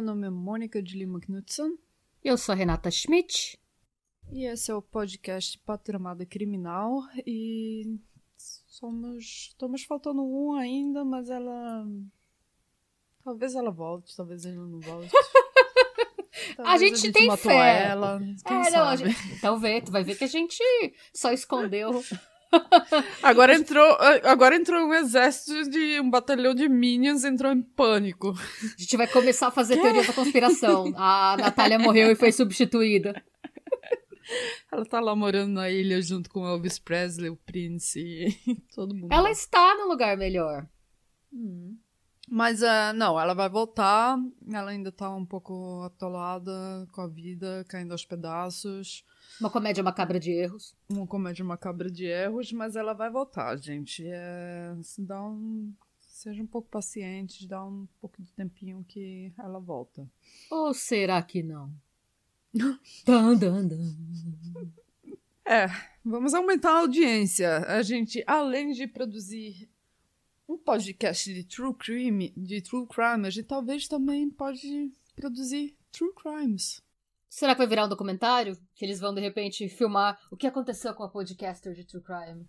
Meu nome é Mônica de Lima Knudsen Eu sou Renata Schmidt. E esse é o podcast Patramada Criminal e somos estamos faltando um ainda, mas ela talvez ela volte, talvez ela não volte. Talvez gente tem matou fé. ela, quem É, não, a sabe? gente- Então vê, tu vai ver que a gente só escondeu. Agora entrou, agora entrou um exército de um batalhão de minions entrou em pânico. A gente vai começar a fazer teoria da conspiração. A Natália morreu e foi substituída. Ela tá lá morando na ilha junto com Elvis Presley, o Prince e todo mundo. Ela está no lugar melhor. Mas é, não, ela vai voltar. Ela ainda tá um pouco atolada com a vida, caindo aos pedaços. Uma comédia macabra de erros. Uma comédia macabra de erros, mas ela vai voltar, gente. É, se dá um, seja um pouco paciente, dá um pouco de tempinho que ela volta. Ou será que não? Dan, dan, dan. É, vamos aumentar a audiência. A gente, além de produzir um podcast de true crime, de true crime, a gente talvez também pode produzir true crimes. Será que vai virar um documentário? Que eles vão, de repente, filmar o que aconteceu com a podcaster de True Crime.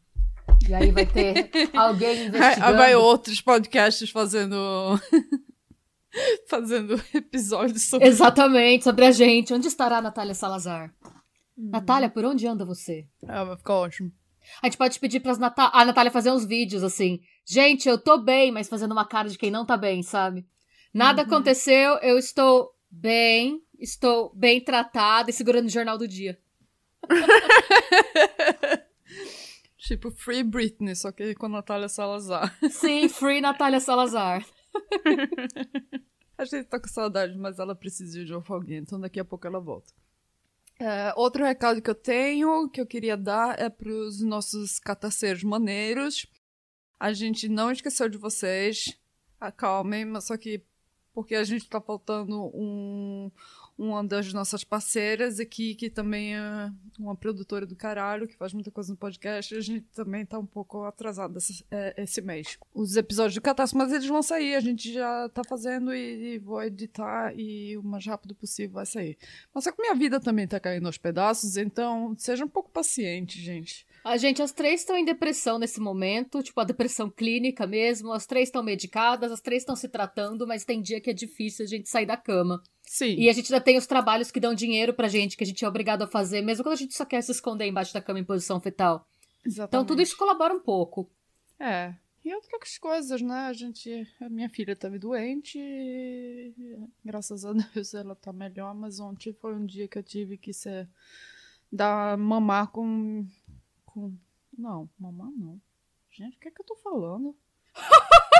E aí vai ter alguém investigando. Aí vai outros podcasts fazendo fazendo episódios sobre Exatamente, sobre a gente. Onde estará a Natália Salazar? Natália, por onde anda você? Ah, vai ficar ótimo. A gente pode pedir pra Nata a Natália fazer uns vídeos assim. Gente, eu tô bem, mas fazendo uma cara de quem não tá bem, sabe? Nada aconteceu, eu estou bem, estou bem tratada e segurando o jornal do dia. Tipo Free Britney, só que com a Natália Salazar. Sim, free Natália Salazar. A gente tá com saudade, mas ela precisa de alguém, então daqui a pouco ela volta. É, outro recado que eu tenho, que eu queria dar, é pros nossos cataceiros maneiros. A gente não esqueceu de vocês. Acalmem, mas só que porque a gente tá faltando um, uma das nossas parceiras aqui, que também é uma produtora do caralho, que faz muita coisa no podcast, a gente também tá um pouco atrasado esse, é, esse mês. Os episódios do Catástrofe, mas eles vão sair, a gente já tá fazendo e, e vou editar e o mais rápido possível vai sair. Mas só que minha vida também tá caindo aos pedaços, então seja um pouco paciente, gente. A gente, as três estão em depressão nesse momento, tipo a depressão clínica mesmo. As três estão medicadas, as três estão se tratando, mas tem dia que é difícil a gente sair da cama. Sim. E a gente ainda tem os trabalhos que dão dinheiro pra gente, que a gente é obrigado a fazer, mesmo quando a gente só quer se esconder embaixo da cama em posição fetal. Exatamente. Então tudo isso colabora um pouco. É. E outras coisas, né? A gente. A minha filha tava doente. e, Graças a Deus ela tá melhor, mas ontem foi um dia que eu tive que ser. dar mamar com. Com. Não, mamar não. Gente, o que é que eu tô falando?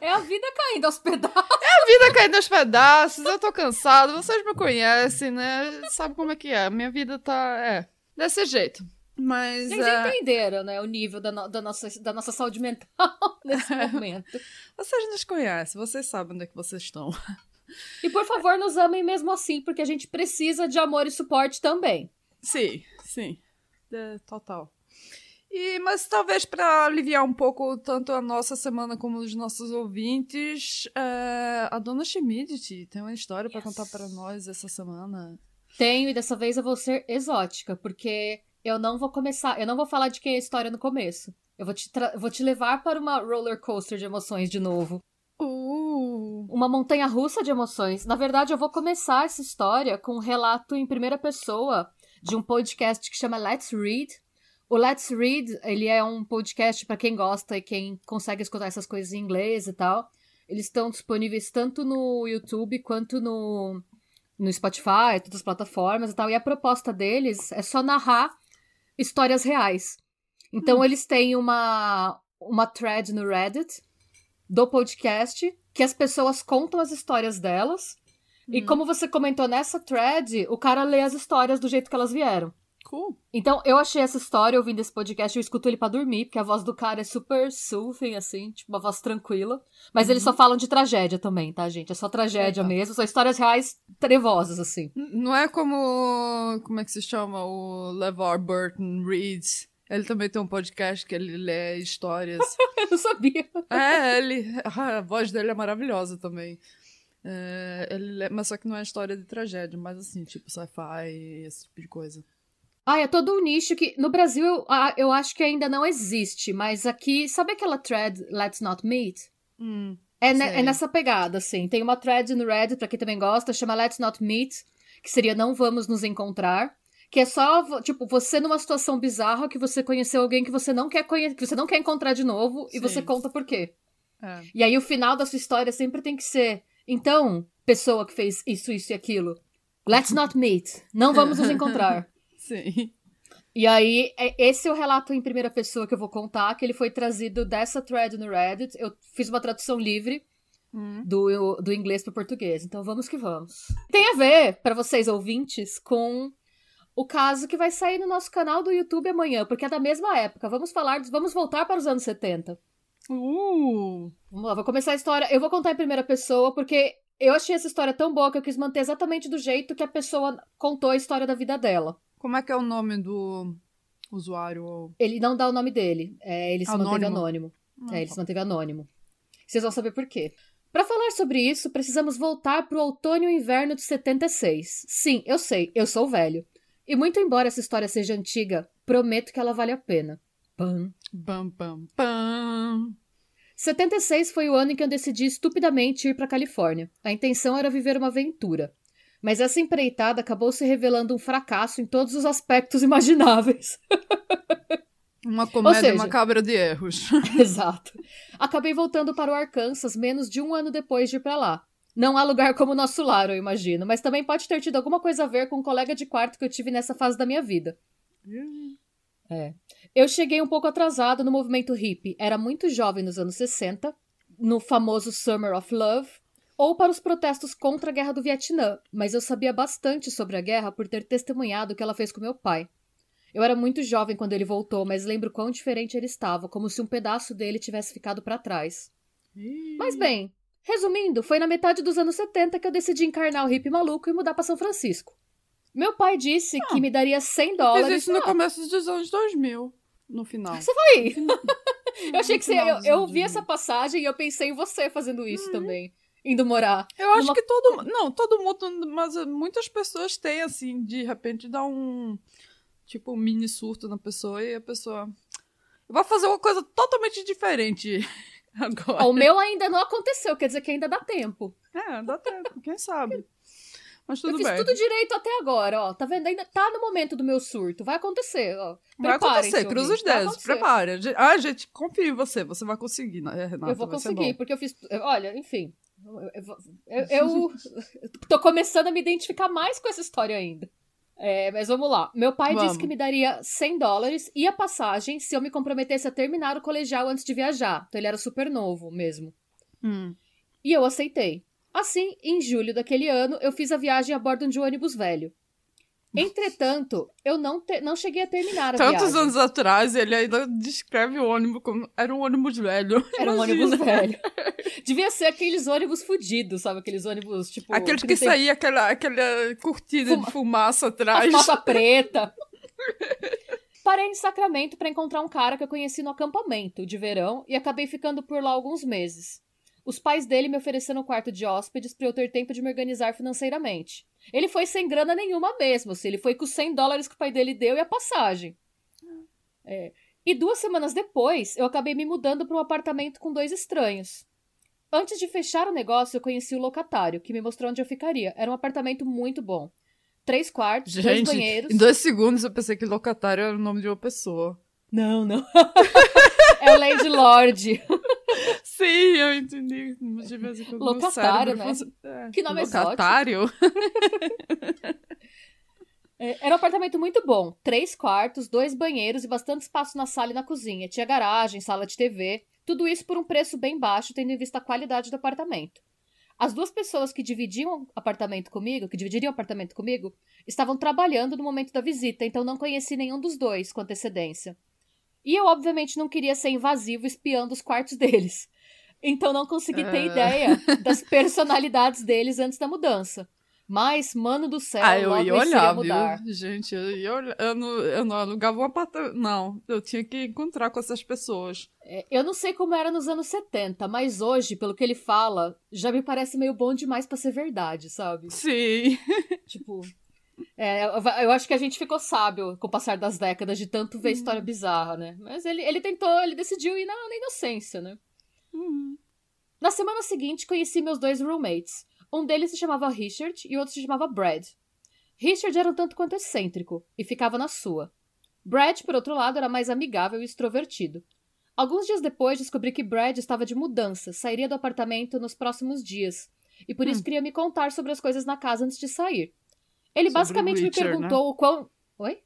É a vida caindo aos pedaços. A vida caindo aos pedaços, eu tô cansado, vocês me conhecem, né? Sabe como é que é? Minha vida tá. É. Desse jeito. Mas. Vocês é, entenderam, né? O nível da, no- da nossa, da nossa saúde mental nesse momento. vocês nos conhecem, vocês sabem onde é que vocês estão. E por favor, nos amem mesmo assim, porque a gente precisa de amor e suporte também. Sim, sim. É, total. E, mas talvez para aliviar um pouco tanto a nossa semana como os nossos ouvintes, é, a dona Schmidt tem uma história para Yes. contar para nós essa semana. Tenho, e dessa vez eu vou ser exótica, porque eu não vou começar, eu não vou falar de quem é a história no começo. Eu vou te, vou te levar para uma roller coaster de emoções de novo. Uh, Uma montanha russa de emoções. Na verdade, eu vou começar essa história com um relato em primeira pessoa de um podcast que chama Let's Read. O Let's Read, ele é um podcast para quem gosta e quem consegue escutar essas coisas em inglês e tal. Eles estão disponíveis tanto no YouTube quanto no, no Spotify, todas as plataformas e tal. E a proposta deles é só narrar histórias reais. Então eles têm uma, uma thread no Reddit do podcast que as pessoas contam as histórias delas E como você comentou nessa thread, o cara lê as histórias do jeito que elas vieram. Cool. Então, eu achei essa história ouvindo esse podcast, eu escuto ele pra dormir, porque a voz do cara é super soothing, assim, tipo, uma voz tranquila. Mas eles só falam de tragédia também, tá, gente? É só tragédia Eita. mesmo, são histórias reais trevosas, assim. Não é como. Como é que se chama? O LeVar Burton Reads. Ele também tem um podcast que ele lê histórias. Eu não sabia. é, ele. A voz dele é maravilhosa também. É, ele lê- mas só que não é história de tragédia, mas assim, tipo sci-fi, esse tipo de coisa. Ah, é todo um nicho que no Brasil eu, ah, eu acho que ainda não existe, mas aqui, sabe aquela thread Let's Not Meet? Hum. É, ne- é nessa pegada, assim. Tem uma thread no Reddit, pra quem também gosta, chama Let's Not Meet, que seria Não Vamos Nos Encontrar. Que é só, tipo, você numa situação bizarra que você conheceu alguém que você não quer conhecer, que você não quer encontrar de novo, e Sim. você conta por quê. É. E aí o final da sua história sempre tem que ser, então, pessoa que fez isso, isso e aquilo. Let's not meet. Não vamos nos encontrar. Sim. E aí, é- esse é o relato em primeira pessoa que eu vou contar, que ele foi trazido dessa thread no Reddit. Eu fiz uma tradução livre Hum. do, do inglês para português. Então vamos que vamos. Tem a ver, para vocês ouvintes, com o caso que vai sair no nosso canal do YouTube amanhã, porque é da mesma época. Vamos falar, vamos voltar para os anos 70. Uh! Vamos lá, vou começar a história. Eu vou contar em primeira pessoa, porque eu achei essa história tão boa que eu quis manter exatamente do jeito que a pessoa contou a história da vida dela. Como é que é o nome do usuário? Ele não dá o nome dele, é, ele se manteve Anônimo. anônimo. Ah, É, ele se manteve anônimo. Vocês vão saber por quê. Para falar sobre isso, precisamos voltar pro outono e inverno de 76. Sim, eu sei, eu sou velho. E muito embora essa história seja antiga, prometo que ela vale a pena. Pam. Bam, bam, bam. 76 foi o ano em que eu decidi estupidamente ir para Califórnia. A intenção era viver uma aventura. Mas essa empreitada acabou se revelando um fracasso em todos os aspectos imagináveis. Uma comédia seja- macabra de erros. Exato. Acabei voltando para o Arkansas menos de um ano depois de ir para lá. Não há lugar como o nosso lar, eu imagino, mas também pode ter tido alguma coisa a ver com um colega de quarto que eu tive nessa fase da minha vida. É. Eu cheguei um pouco atrasado no movimento hippie, era muito jovem nos anos 60, no famoso Summer of Love, ou para os protestos contra a guerra do Vietnã, mas eu sabia bastante sobre a guerra por ter testemunhado o que ela fez com meu pai. Eu era muito jovem quando ele voltou, mas lembro quão diferente ele estava, como se um pedaço dele tivesse ficado para trás. Mas bem, resumindo, foi na metade dos anos 70 que eu decidi encarnar o hippie maluco e mudar para São Francisco. Meu pai disse que me daria 100 Fiz dólares. isso no Ah, começo dos anos 2000. No final. Você vai! Eu achei que você. Eu, eu vi 2000. essa passagem e eu pensei em você fazendo isso também. Indo morar. Eu acho Numa- que todo Não, todo mundo. Mas muitas pessoas têm, assim, de repente dá um. Tipo, um mini surto na pessoa e a pessoa. Vai fazer uma coisa totalmente diferente agora. O meu ainda não aconteceu, quer dizer que ainda dá tempo. É, dá tempo, quem sabe. Mas tudo eu fiz bem. tudo direito até agora, ó. Tá vendo? Ainda tá no momento do meu surto. Vai acontecer, ó. Vai Preparem-se, acontecer, cruza os vai dedos. Ge- Ah, gente, confia em você, você vai conseguir, né, Renata? Eu vou vai conseguir, porque eu fiz. Olha, enfim. Eu, eu- eu- eu tô começando a me identificar mais com essa história ainda. É, mas vamos lá. Meu pai Vamos. disse que me daria 100 dólares e a passagem se eu me comprometesse a terminar o colegial antes de viajar. Então ele era super novo mesmo. Hum. E eu aceitei. Assim, em julho daquele ano, eu fiz a viagem a bordo de um ônibus velho. Entretanto, eu não, te- não cheguei a terminar a Tantos viagem. anos atrás, ele ainda descreve o ônibus como. Era um ônibus velho. Era um Imagina. ônibus velho. Devia ser aqueles ônibus fudidos, sabe? Aqueles ônibus, tipo... Aqueles não que tem saía aquela, aquela cortina Fuma- de fumaça a atrás. fumaça preta. Parei em Sacramento para encontrar um cara que eu conheci no acampamento de verão e acabei ficando por lá alguns meses. Os pais dele me ofereceram um quarto de hóspedes para eu ter tempo de me organizar financeiramente. Ele foi sem grana nenhuma mesmo, assim, ele foi com os 100 dólares que o pai dele deu e a passagem. É. E duas semanas depois, eu acabei me mudando para um apartamento com dois estranhos. Antes de fechar o negócio, eu conheci o locatário, que me mostrou onde eu ficaria. Era um apartamento muito bom. Três quartos, dois Gente, banheiros. em dois segundos eu pensei que locatário era o nome de uma pessoa. Não, não. é o Landlord. Sim, eu entendi. De vez em quando Locatário, né? é, Que nome Locatário? É, Era um apartamento muito bom. Três quartos, dois banheiros e bastante espaço na sala e na cozinha. Tinha garagem, sala de TV. Tudo isso por um preço bem baixo, tendo em vista a qualidade do apartamento. As duas pessoas que dividiam apartamento comigo, que dividiriam apartamento comigo, estavam trabalhando no momento da visita, então não conheci nenhum dos dois com antecedência. E eu, obviamente, não queria ser invasivo espiando os quartos deles. Então não consegui ter uh... ideia das personalidades deles antes da mudança. Mas, mano do céu, ah, eu logo ia olhar, mudar. Viu? Gente, eu, ia olhar, eu, não, eu não alugava um apartamento. Não, eu tinha que encontrar com essas pessoas. É, eu não sei como era nos anos 70, mas hoje, pelo que ele fala, já me parece meio bom demais para ser verdade, sabe? Sim. Tipo. É, eu acho que a gente ficou sábio com o passar das décadas de tanto ver história uhum. bizarra, né? Mas ele, ele tentou, ele decidiu ir na, na inocência, né? Uhum. Na semana seguinte, conheci meus dois roommates. Um deles se chamava Richard e o outro se chamava Brad. Richard era um tanto quanto excêntrico e ficava na sua. Brad, por outro lado, era mais amigável e extrovertido. Alguns dias depois, descobri que Brad estava de mudança, sairia do apartamento nos próximos dias, e por hum. isso queria me contar sobre as coisas na casa antes de sair. Ele sobre basicamente Richard, me perguntou né? o quão. Oi?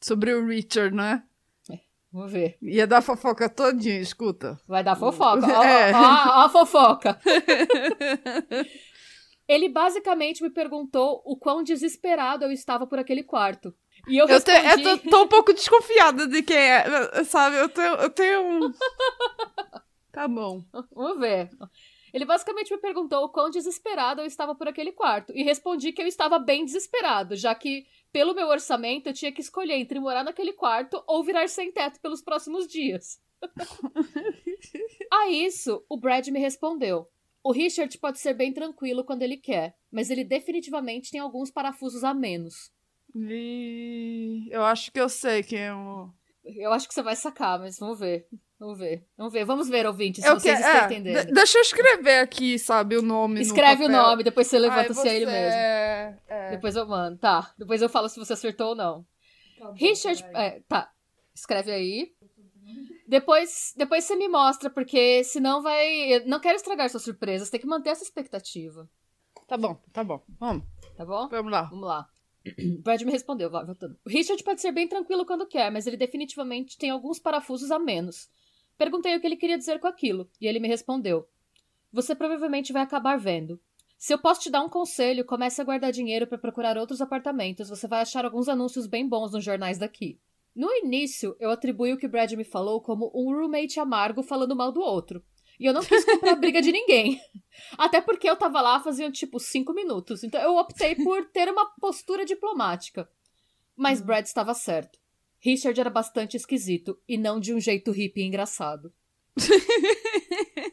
Sobre o Richard, né? É, vamos ver. Ia dar fofoca todinha, escuta. Vai dar fofoca. Ó, é. ó, ó, ó a fofoca. Ele basicamente me perguntou o quão desesperado eu estava por aquele quarto. E eu respondi... Eu, te, eu tô, tô, um pouco desconfiada de quem é, sabe? Eu tenho, eu tenho um... tá bom. Vamos ver. Ele basicamente me perguntou o quão desesperado eu estava por aquele quarto. E respondi que eu estava bem desesperado, já que, pelo meu orçamento, eu tinha que escolher entre morar naquele quarto ou virar sem teto pelos próximos dias. a isso, o Brad me respondeu. O Richard pode ser bem tranquilo quando ele quer, mas ele definitivamente tem alguns parafusos a menos. E... Eu acho que eu sei quem é o. Eu acho que você vai sacar, mas vamos ver. Vamos ver. Vamos ver. Vamos ver, ouvinte, se eu vocês que... estão é, entendendo. Deixa eu escrever aqui, sabe, o nome. Escreve o nome, depois você levanta Ai, se é ele mesmo. É, é... Depois eu mando. Tá. Depois eu falo se você acertou ou não. Tá bom, Richard. É, tá. Escreve aí. Depois, depois você me mostra, porque senão vai. Eu não quero estragar sua surpresa, você tem que manter essa expectativa. Tá bom, tá bom. Vamos. Tá bom? Vamos lá. Vamos lá. Brad me respondeu, voltando. O Richard pode ser bem tranquilo quando quer, mas ele definitivamente tem alguns parafusos a menos. Perguntei o que ele queria dizer com aquilo, e ele me respondeu: Você provavelmente vai acabar vendo. Se eu posso te dar um conselho, comece a guardar dinheiro para procurar outros apartamentos. Você vai achar alguns anúncios bem bons nos jornais daqui. No início, eu atribuí o que Brad me falou como um roommate amargo falando mal do outro. E eu não quis comprar briga de ninguém. Até porque eu tava lá faziam tipo cinco minutos. Então eu optei por ter uma postura diplomática. Mas uhum. Brad estava certo. Richard era bastante esquisito e não de um jeito hippie e engraçado.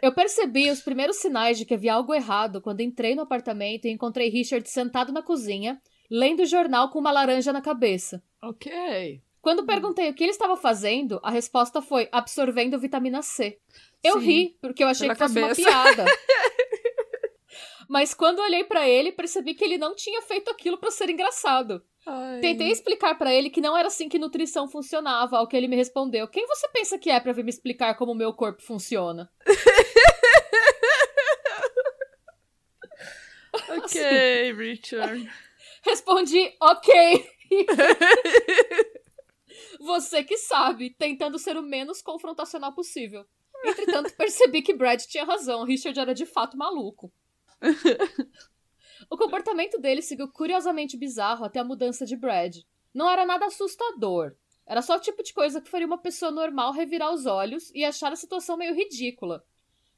eu percebi os primeiros sinais de que havia algo errado quando entrei no apartamento e encontrei Richard sentado na cozinha, lendo o jornal com uma laranja na cabeça. Ok. Quando perguntei o que ele estava fazendo, a resposta foi absorvendo vitamina C. Eu Sim, ri, porque eu achei que fosse cabeça. uma piada. Mas quando olhei para ele, percebi que ele não tinha feito aquilo para ser engraçado. Ai. Tentei explicar para ele que não era assim que nutrição funcionava, ao que ele me respondeu: "Quem você pensa que é para vir me explicar como o meu corpo funciona?" ok, assim. Richard. Respondi, ok. Você que sabe, tentando ser o menos confrontacional possível. Entretanto, percebi que Brad tinha razão. Richard era de fato maluco. o comportamento dele seguiu curiosamente bizarro até a mudança de Brad. Não era nada assustador. Era só o tipo de coisa que faria uma pessoa normal revirar os olhos e achar a situação meio ridícula.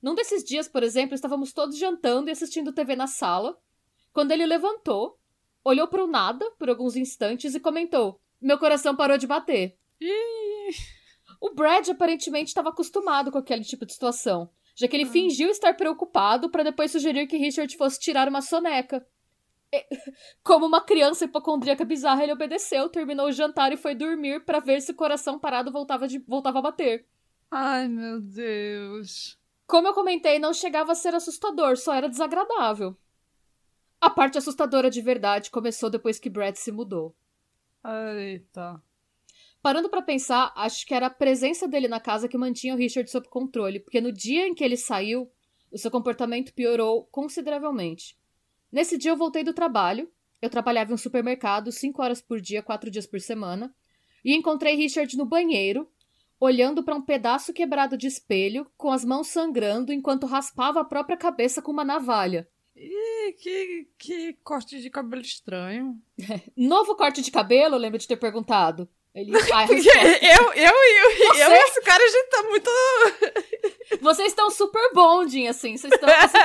Num desses dias, por exemplo, estávamos todos jantando e assistindo TV na sala, quando ele levantou, olhou para o nada por alguns instantes e comentou: Meu coração parou de bater. O Brad aparentemente estava acostumado com aquele tipo de situação, já que ele ah. fingiu estar preocupado para depois sugerir que Richard fosse tirar uma soneca. Como uma criança hipocondríaca bizarra, ele obedeceu, terminou o jantar e foi dormir para ver se o coração parado voltava, de, voltava a bater. Ai, meu Deus. Como eu comentei, não chegava a ser assustador, só era desagradável. A parte assustadora de verdade começou depois que Brad se mudou. Eita. Parando para pensar, acho que era a presença dele na casa que mantinha o Richard sob controle, porque no dia em que ele saiu, o seu comportamento piorou consideravelmente. Nesse dia eu voltei do trabalho, eu trabalhava em um supermercado cinco horas por dia, quatro dias por semana, e encontrei Richard no banheiro, olhando para um pedaço quebrado de espelho, com as mãos sangrando enquanto raspava a própria cabeça com uma navalha. Que, que corte de cabelo estranho. Novo corte de cabelo, lembro de ter perguntado. Ele, ah, eu, eu, eu, eu, eu e esse cara, a gente tá muito. Vocês estão super bonding, assim. Vocês estão. Você,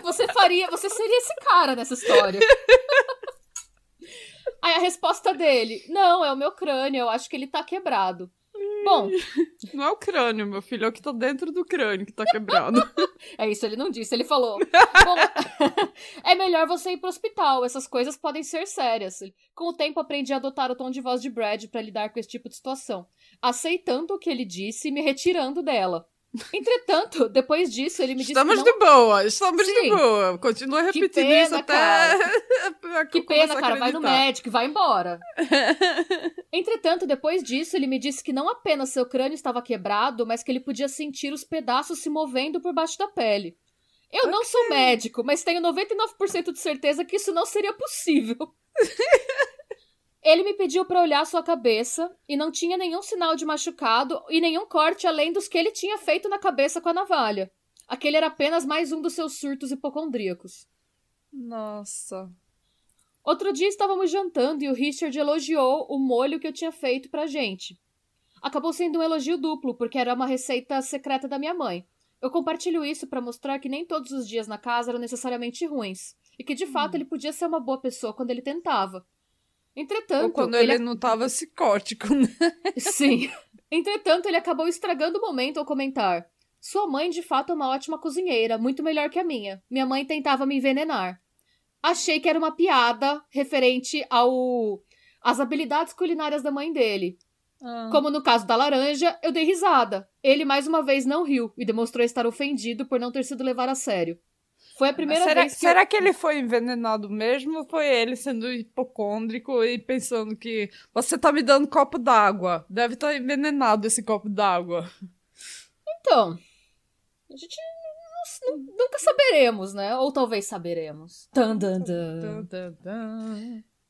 você faria. Você seria esse cara nessa história. Aí a resposta dele: Não, é o meu crânio, eu acho que ele tá quebrado. Bom. Não é o crânio, meu filho, é o que tá dentro do crânio que tá quebrado. é isso, ele não disse, ele falou. Bom, é melhor você ir pro hospital, essas coisas podem ser sérias. Com o tempo aprendi a adotar o tom de voz de Brad para lidar com esse tipo de situação, aceitando o que ele disse e me retirando dela. Entretanto, depois disso, ele me disse estamos que não... de boa, estamos Sim. de boa. Continua repetindo pena, isso até. que pena, cara. Vai no médico e vai embora. Entretanto, depois disso, ele me disse que não apenas seu crânio estava quebrado, mas que ele podia sentir os pedaços se movendo por baixo da pele. Eu okay. não sou médico, mas tenho 99% de certeza que isso não seria possível. Ele me pediu para olhar sua cabeça e não tinha nenhum sinal de machucado e nenhum corte além dos que ele tinha feito na cabeça com a navalha. Aquele era apenas mais um dos seus surtos hipocondríacos. Nossa. Outro dia estávamos jantando e o Richard elogiou o molho que eu tinha feito pra gente. Acabou sendo um elogio duplo, porque era uma receita secreta da minha mãe. Eu compartilho isso para mostrar que nem todos os dias na casa eram necessariamente ruins, e que de fato hum. ele podia ser uma boa pessoa quando ele tentava. Entretanto. Ou quando ele, ele não estava psicótico, né? Sim. Entretanto, ele acabou estragando o momento ao comentar. Sua mãe, de fato, é uma ótima cozinheira, muito melhor que a minha. Minha mãe tentava me envenenar. Achei que era uma piada referente ao às habilidades culinárias da mãe dele. Ah. Como no caso da laranja, eu dei risada. Ele mais uma vez não riu e demonstrou estar ofendido por não ter sido levado a sério. Foi a primeira será, vez que. Será eu... que ele foi envenenado mesmo ou foi ele sendo hipocôndrico e pensando que você tá me dando copo d'água? Deve estar tá envenenado esse copo d'água. Então. A gente nunca saberemos, né? Ou talvez saberemos. Dun. dun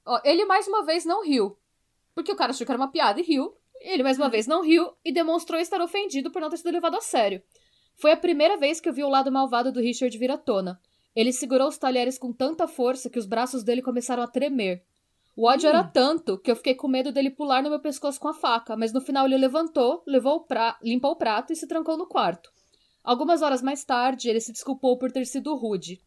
Ó, ele mais uma vez não riu. Porque o cara achou que era uma piada e riu. Ele mais uma vez não riu e demonstrou estar ofendido por não ter sido levado a sério. Foi a primeira vez que eu vi o lado malvado do Richard vir à tona. Ele segurou os talheres com tanta força que os braços dele começaram a tremer. O ódio hum. era tanto que eu fiquei com medo dele pular no meu pescoço com a faca, mas no final ele levantou, levou o pra... limpou o prato e se trancou no quarto. Algumas horas mais tarde, ele se desculpou por ter sido rude.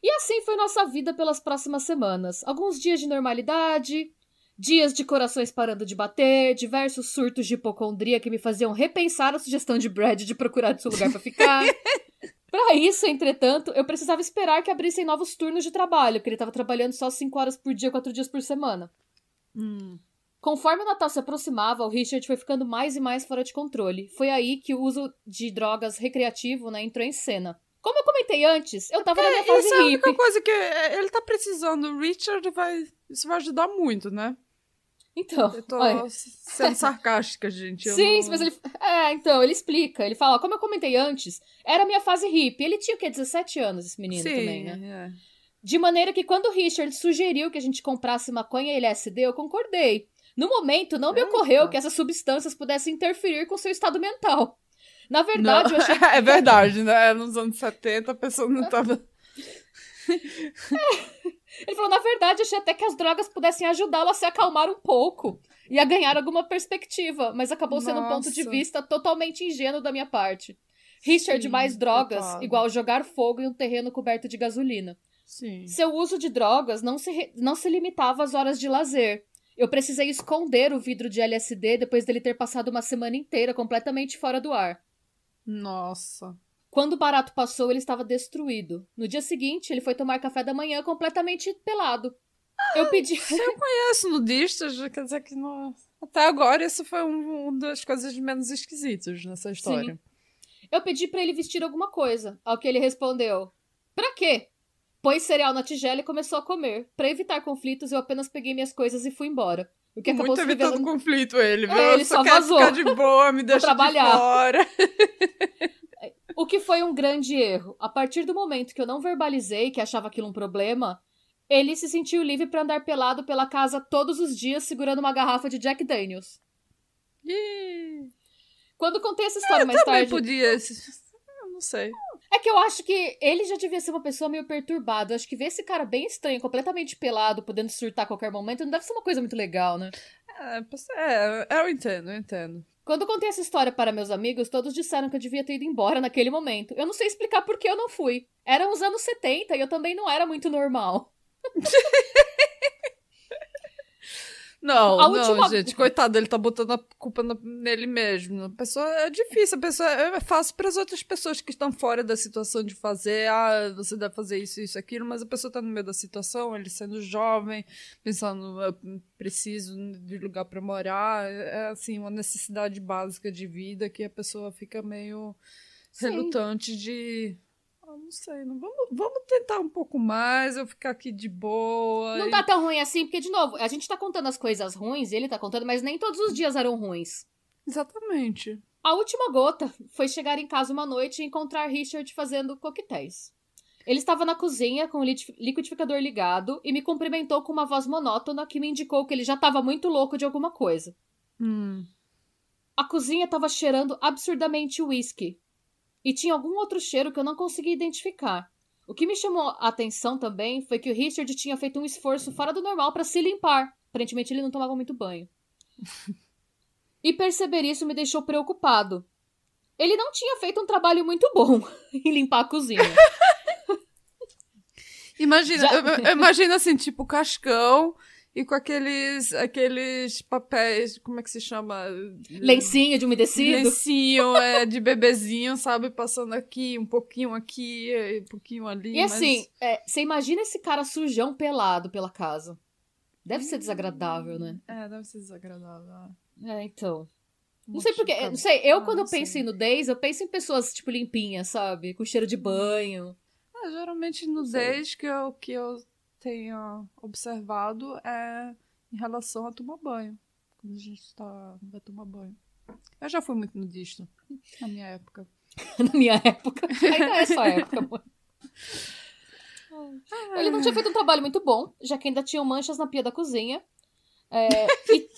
E assim foi nossa vida pelas próximas semanas. Alguns dias de normalidade, Dias de corações parando de bater, diversos surtos de hipocondria que me faziam repensar a sugestão de Brad de procurar seu lugar para ficar. Para isso, entretanto, eu precisava esperar que abrissem novos turnos de trabalho, porque ele estava trabalhando só 5 horas por dia, 4 dias por semana. Hum. Conforme o Natal se aproximava, o Richard foi ficando mais e mais fora de controle. Foi aí que o uso de drogas recreativo né, entrou em cena. Como eu comentei antes, eu tava é, na minha fase isso é a única coisa que é, ele tá precisando. O Richard vai... Isso vai ajudar muito, né? Então. Eu tô olha. sendo sarcástica, gente. Sim, não... mas ele. É, então, ele explica. Ele fala, como eu comentei antes, era a minha fase hippie. Ele tinha o quê? 17 anos, esse menino Sim, também, né? É. De maneira que quando o Richard sugeriu que a gente comprasse maconha e LSD, eu concordei. No momento, não me Eita. ocorreu que essas substâncias pudessem interferir com seu estado mental. Na verdade, não. eu achei que... É verdade, né? Nos anos 70 a pessoa não tava. é. Ele falou, na verdade, achei até que as drogas pudessem ajudá-lo a se acalmar um pouco e a ganhar alguma perspectiva, mas acabou sendo Nossa. um ponto de vista totalmente ingênuo da minha parte. Richard, Sim, mais drogas, total. igual jogar fogo em um terreno coberto de gasolina. Sim. Seu uso de drogas não se, não se limitava às horas de lazer. Eu precisei esconder o vidro de LSD depois dele ter passado uma semana inteira completamente fora do ar. Nossa. Quando o barato passou, ele estava destruído. No dia seguinte, ele foi tomar café da manhã completamente pelado. Ah, eu pedi. Eu conheço nudistas, quer dizer que não... até agora isso foi um, uma das coisas menos esquisitas nessa história. Sim. Eu pedi para ele vestir alguma coisa, ao que ele respondeu: Pra quê? Pôs cereal na tigela e começou a comer. Para evitar conflitos, eu apenas peguei minhas coisas e fui embora. O que acabou Muito evitando revelando... conflito ele, viu? É, ele só, só quer vazou. ficar de boa, me deixa trabalhar. de fora. O que foi um grande erro. A partir do momento que eu não verbalizei que achava aquilo um problema, ele se sentiu livre para andar pelado pela casa todos os dias segurando uma garrafa de Jack Daniels. Quando contei essa história eu mais também tarde. podia. Eu não sei. É que eu acho que ele já devia ser uma pessoa meio perturbada. Eu acho que ver esse cara bem estranho, completamente pelado, podendo surtar a qualquer momento, não deve ser uma coisa muito legal, né? É, é, eu entendo, eu entendo. Quando eu contei essa história para meus amigos, todos disseram que eu devia ter ido embora naquele momento. Eu não sei explicar por que eu não fui. Eram os anos 70 e eu também não era muito normal. Não, A não, última- gente, coitado, ele tá botando a culpa nele mesmo. A pessoa é difícil, a pessoa é fácil para as outras pessoas que estão fora da situação de fazer, ah, você deve fazer isso, isso, aquilo, mas a pessoa tá no meio da situação, ele sendo jovem, pensando, eu preciso de lugar para morar, é assim, uma necessidade básica de vida que a pessoa fica meio Sim. relutante de ah, não sei, não, vamos, vamos tentar um pouco mais, eu ficar aqui de boa. Não e- tá tão ruim assim, porque, de novo, a gente tá contando as coisas ruins, ele tá contando, mas nem todos os dias eram ruins. Exatamente. A última gota foi chegar em casa uma noite e encontrar Richard fazendo coquetéis. Ele estava na cozinha com o liquidificador ligado e me cumprimentou com uma voz monótona que me indicou que ele já estava muito louco de alguma coisa. Hum. A cozinha estava cheirando absurdamente whisky. E tinha algum outro cheiro que eu não conseguia identificar. O que me chamou a atenção também foi que o Richard tinha feito um esforço fora do normal para se limpar. Aparentemente ele não tomava muito banho. e perceber isso me deixou preocupado. Ele não tinha feito um trabalho muito bom em limpar a cozinha. Imagina, Já- eu- eu imagino assim, tipo, cascão e com aqueles, aqueles papéis, como é que se chama? Lencinho de umedecido. Lencinho é, de bebezinho, sabe? Passando aqui, um pouquinho aqui, um pouquinho ali. E mas- assim, é, você imagina esse cara sujão pelado pela casa. Deve ser desagradável, né? É, deve ser desagradável. É, então. Não sei porquê. ficar- Não sei, eu Ah, quando eu penso sei. em nudez, eu penso em pessoas, tipo, limpinhas, sabe? Com cheiro de banho. Ah, geralmente nudez que eu, que eu tenha observado é em relação a tomar banho. Quando a gente tá, vai tomar banho. Eu já fui muito nudista na minha época. Na minha época. Ainda é sua época, amor. Ele não tinha feito um trabalho muito bom, já que ainda tinham manchas na pia da cozinha. É, e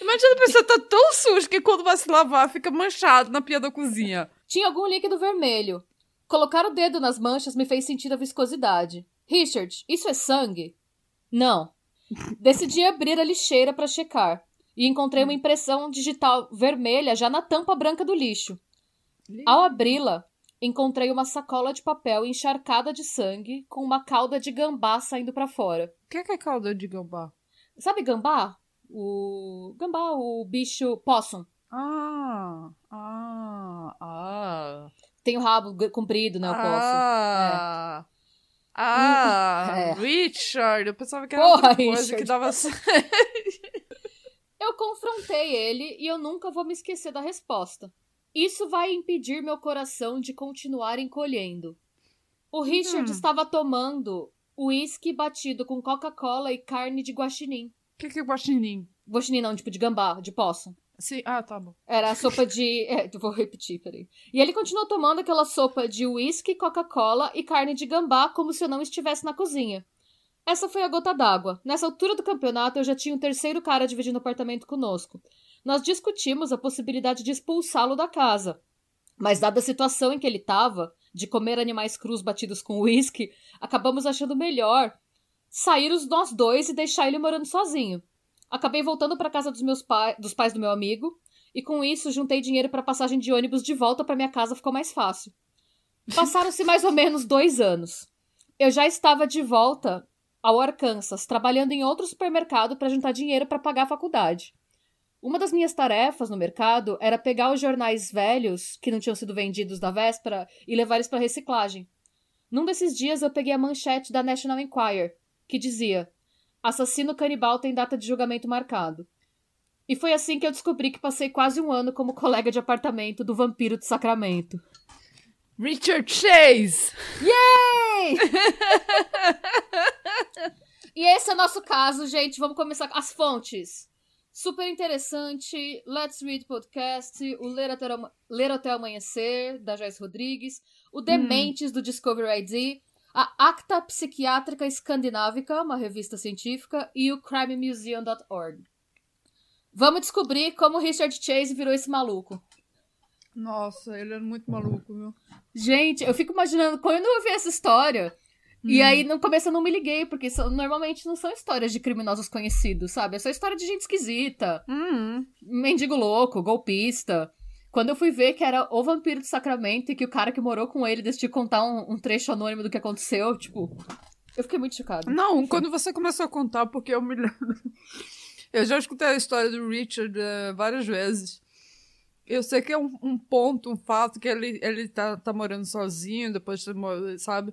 Imagina a pessoa tá tão suja que quando vai se lavar fica manchado na pia da cozinha. tinha algum líquido vermelho. Colocar o dedo nas manchas me fez sentir a viscosidade. Richard, isso é sangue? Não. Decidi abrir a lixeira para checar e encontrei uma impressão digital vermelha já na tampa branca do lixo. Ao abri-la, encontrei uma sacola de papel encharcada de sangue com uma cauda de gambá saindo pra fora. O que é, que é calda de gambá? Sabe gambá? O gambá, o bicho possum. Ah, ah, ah. Tem o rabo comprido, né, o possum. Ah, ah, É. Richard. Eu pensava que era Porra, outra coisa Richard. que dava... Eu confrontei ele e eu nunca vou me esquecer da resposta. Isso vai impedir meu coração de continuar encolhendo. O Richard Hum. estava tomando uísque batido com Coca-Cola e carne de guaxinim. O que que é guaxinim? Guaxinim não, tipo de gambá, de possum. Sim, ah, tá bom. Era a sopa de. É, vou repetir, peraí. E ele continuou tomando aquela sopa de uísque, Coca-Cola e carne de gambá como se eu não estivesse na cozinha. Essa foi a gota d'água. Nessa altura do campeonato, eu já tinha um terceiro cara dividindo o apartamento conosco. Nós discutimos a possibilidade de expulsá-lo da casa. Mas, dada a situação em que ele estava, de comer animais crus batidos com uísque, acabamos achando melhor sair os nós dois e deixar ele morando sozinho. Acabei voltando para casa dos meus pais, dos pais do meu amigo, e com isso juntei dinheiro para passagem de ônibus de volta para minha casa, ficou mais fácil. Passaram-se mais ou menos dois anos. Eu já estava de volta ao Arkansas, trabalhando em outro supermercado para juntar dinheiro para pagar a faculdade. Uma das minhas tarefas no mercado era pegar os jornais velhos que não tinham sido vendidos da véspera e levar eles para reciclagem. Num desses dias eu peguei a manchete da National Enquirer, que dizia: Assassino canibal tem data de julgamento marcado. E foi assim que eu descobri que passei quase um ano como colega de apartamento do vampiro de Sacramento. Richard Chase! Yay! e esse é o nosso caso, gente. Vamos começar com as fontes. Super interessante. Let's Read Podcast. O Ler Até, Ler Até Amanhecer, da Joyce Rodrigues. O Dementes, do Discovery ID. A Acta Psiquiátrica Escandinávica, uma revista científica. E o crimemuseum.org. Vamos descobrir como o Richard Chase virou esse maluco. Nossa, ele é muito maluco, viu? Gente, eu fico imaginando quando eu vi essa história. E aí, no começo eu não me liguei, porque são- normalmente não são histórias de criminosos conhecidos, sabe? É só história de gente esquisita. Hum. Mendigo louco, golpista. Quando eu fui ver que era o vampiro do Sacramento e que o cara que morou com ele decidiu contar um, um trecho anônimo do que aconteceu, tipo. Eu fiquei muito chocada. Não, quando você começou a contar, porque eu me lembro. Eu já escutei a história do Richard eh, várias vezes. Eu sei que é um, um ponto, um fato, que ele, ele tá, tá morando sozinho, depois, sabe?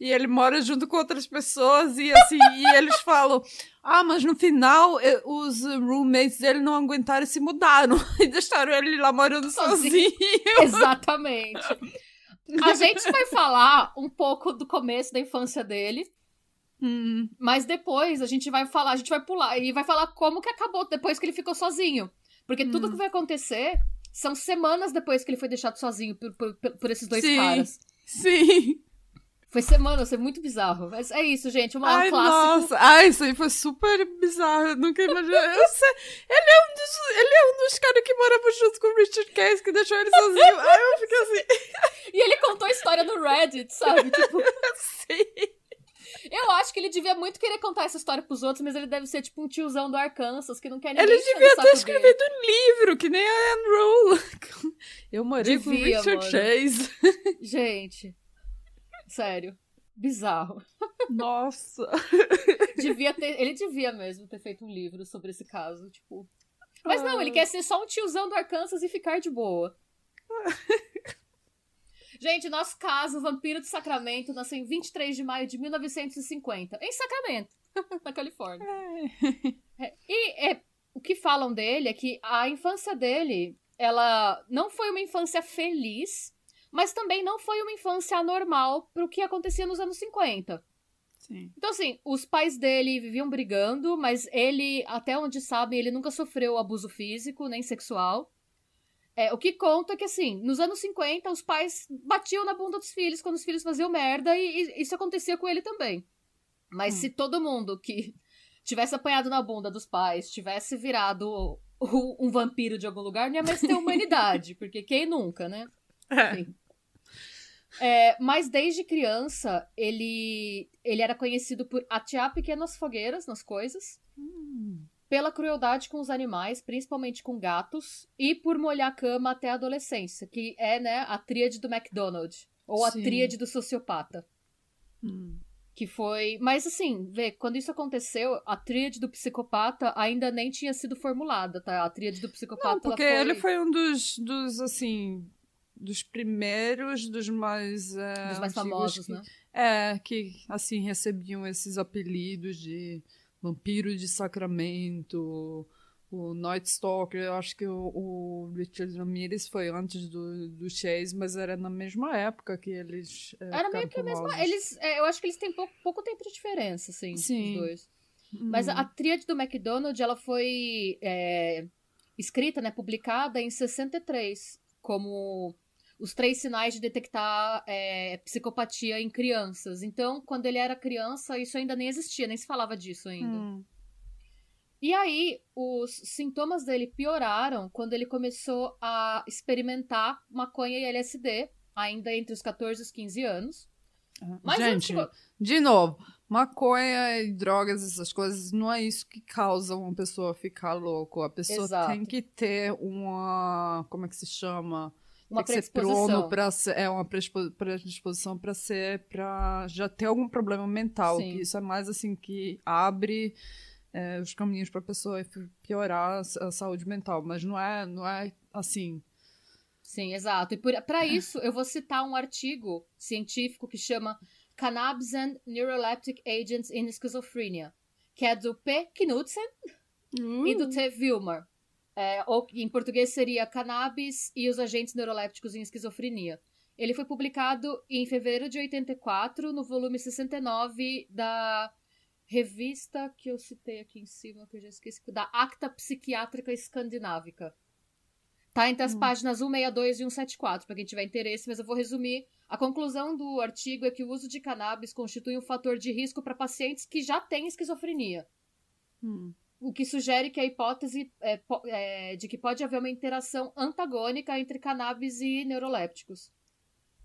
E ele mora junto com outras pessoas, e assim, e eles falam: Ah, mas no final eh, os roommates dele não aguentaram e se mudaram. E deixaram ele lá morando Sozinho. sozinho. Exatamente. A gente vai falar um pouco do começo da infância dele, Hum, mas depois a gente vai falar, a gente vai pular e vai falar como que acabou depois que ele ficou sozinho. Porque tudo que vai acontecer são semanas depois que ele foi deixado sozinho por, por, por esses dois Sim. caras. sim. Foi semana, foi muito bizarro. Mas é isso, gente. Uma, Ai, um clássico. nossa. Ai, isso aí foi super bizarro. Eu nunca imaginei. Eu sei, ele é um dos, ele é um dos caras que morava junto com o Richard Case, que deixou ele sozinho. Ai, eu fiquei assim. E ele contou a história no Reddit, sabe? Tipo, Sim. Eu acho que ele devia muito querer contar essa história pros outros, mas ele deve ser tipo um tiozão do Arkansas que não quer ninguém Ele devia ter dele. escrevido um livro, que nem a Anne Rule. Eu morei com o Devia, Richard mano. Chase. Gente, sério. Bizarro. Nossa. Devia ter, ele devia mesmo ter feito um livro sobre esse caso, tipo. Mas não, ele quer ser só um tiozão do Arkansas e ficar de boa. Gente, nosso caso, o Vampiro do Sacramento, nasceu em 23 de maio de 1950, em Sacramento, na Califórnia. É, e é, o que falam dele é que a infância dele, ela não foi uma infância feliz, mas também não foi uma infância anormal pro que acontecia nos anos 50. Sim. Então, assim, os pais dele viviam brigando, mas ele, até onde sabem, ele nunca sofreu abuso físico nem sexual. É, o que conta é que, assim, nos anos 50, os pais batiam na bunda dos filhos quando os filhos faziam merda, e, e isso acontecia com ele também. Mas Hum. se todo mundo que tivesse apanhado na bunda dos pais tivesse virado um vampiro de algum lugar, não ia mais ter humanidade, porque quem nunca, né? É. Enfim. É, mas desde criança, ele, ele era conhecido por atear pequenas fogueiras nas coisas, Hum. Pela crueldade com os animais, principalmente com gatos, e por molhar a cama até a adolescência, que é né, a tríade do McDonald's, ou a Sim. tríade do sociopata. Hum. Que foi. Mas assim, vê, quando isso aconteceu, a tríade do psicopata ainda nem tinha sido formulada, tá? A tríade do psicopata. Não, porque ela ele foi um dos, dos, assim, dos primeiros, dos mais... eh, dos mais famosos, que- né? É, que, assim, recebiam esses apelidos de vampiro de Sacramento, o Night Stalker. Eu acho que o, o Richard Ramirez foi antes do, do Chase, mas era na mesma época que eles eh, Era meio que a mesma. Eles, é, eu acho que eles têm pouco, pouco tempo de diferença, assim, Sim. os dois. Hum. Mas a, a tríade do McDonald's, ela foi é, escrita, né, publicada em 63, como os três sinais de detectar é, psicopatia em crianças. Então, quando ele era criança, isso ainda nem existia, nem se falava disso ainda. Hum. E aí, os sintomas dele pioraram quando ele começou a experimentar maconha e LSD, ainda entre os 14 e os 15 anos. Mas Gente, antes- de novo, maconha e drogas, essas coisas, não é isso que causa uma pessoa ficar louco. A pessoa Exato. tem que ter uma. Como é que se chama? Uma tem que ser prono para. É uma predispo- predisposição para ser. para já ter algum problema mental. Sim. Que isso é mais assim que abre. é, os caminhos para a pessoa piorar a, a saúde mental, mas não é, não é assim. Sim, exato. E para isso, eu vou citar um artigo científico que chama Cannabis and Neuroleptic Agents in Schizophrenia, que é do P. Knudsen e do T. Wilmer. É, ou em português seria Cannabis e os Agentes Neurolépticos em Esquizofrenia. Ele foi publicado em fevereiro de 84, no volume 69 da revista que eu citei aqui em cima, que eu já esqueci, da Acta Psiquiátrica Escandinávica. Tá entre as páginas 162 e 174, para quem tiver interesse, mas eu vou resumir. A conclusão do artigo é que o uso de cannabis constitui um fator de risco para pacientes que já têm esquizofrenia. Hum. O que sugere que a hipótese é, é, de que pode haver uma interação antagônica entre cannabis e neurolépticos.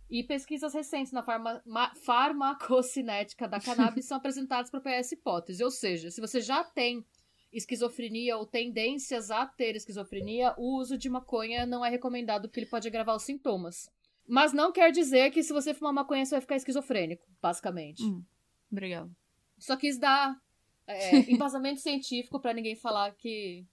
E pesquisas recentes na farma, farmacocinética da cannabis são apresentadas para essa hipótese. Ou seja, se você já tem esquizofrenia ou tendências a ter esquizofrenia, o uso de maconha não é recomendado porque ele pode agravar os sintomas. Mas não quer dizer que se você fumar maconha você vai ficar esquizofrênico, basicamente. Hum, obrigado. Só quis dar é, embasamento científico para ninguém falar que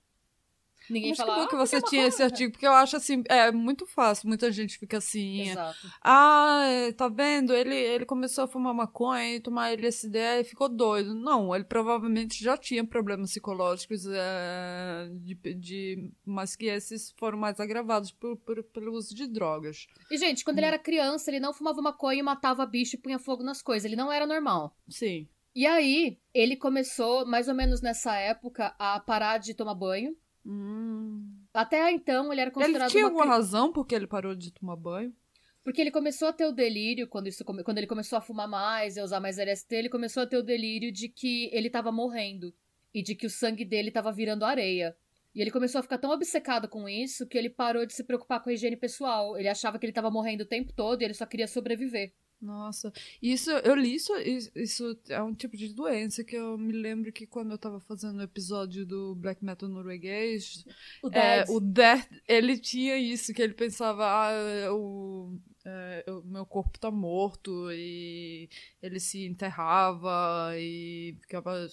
Ninguém Mas fala. que bom que ah, você é tinha esse artigo, porque eu acho assim, é muito fácil, muita gente fica assim. Exato. Ah, é, tá vendo? Ele, ele começou a fumar maconha e tomar LSD e ficou doido. Não, ele provavelmente já tinha problemas psicológicos, é, de, de, mas que esses foram mais agravados por, por- pelo uso de drogas. E, gente, quando ele era criança, ele não fumava maconha e matava bicho e punha fogo nas coisas. Ele não era normal. Sim. E aí, ele começou, mais ou menos nessa época, a parar de tomar banho. Hum. Até então, ele era Ele considerado tinha uma alguma cri- razão porque ele parou de tomar banho? Porque ele começou a ter o delírio, quando, isso, quando ele começou a fumar mais e a usar mais LSD, ele começou a ter o delírio de que ele tava morrendo. E de que o sangue dele tava virando areia. E ele começou a ficar tão obcecado com isso que ele parou de se preocupar com a higiene pessoal. Ele achava que ele tava morrendo o tempo todo e ele só queria sobreviver. Nossa, isso eu li isso, isso, é um tipo de doença que eu me lembro que quando eu tava fazendo o episódio do black metal norueguês, O é, o Death, ele tinha isso, que ele pensava, ah, o, é, meu corpo tá morto, e ele se enterrava e ficava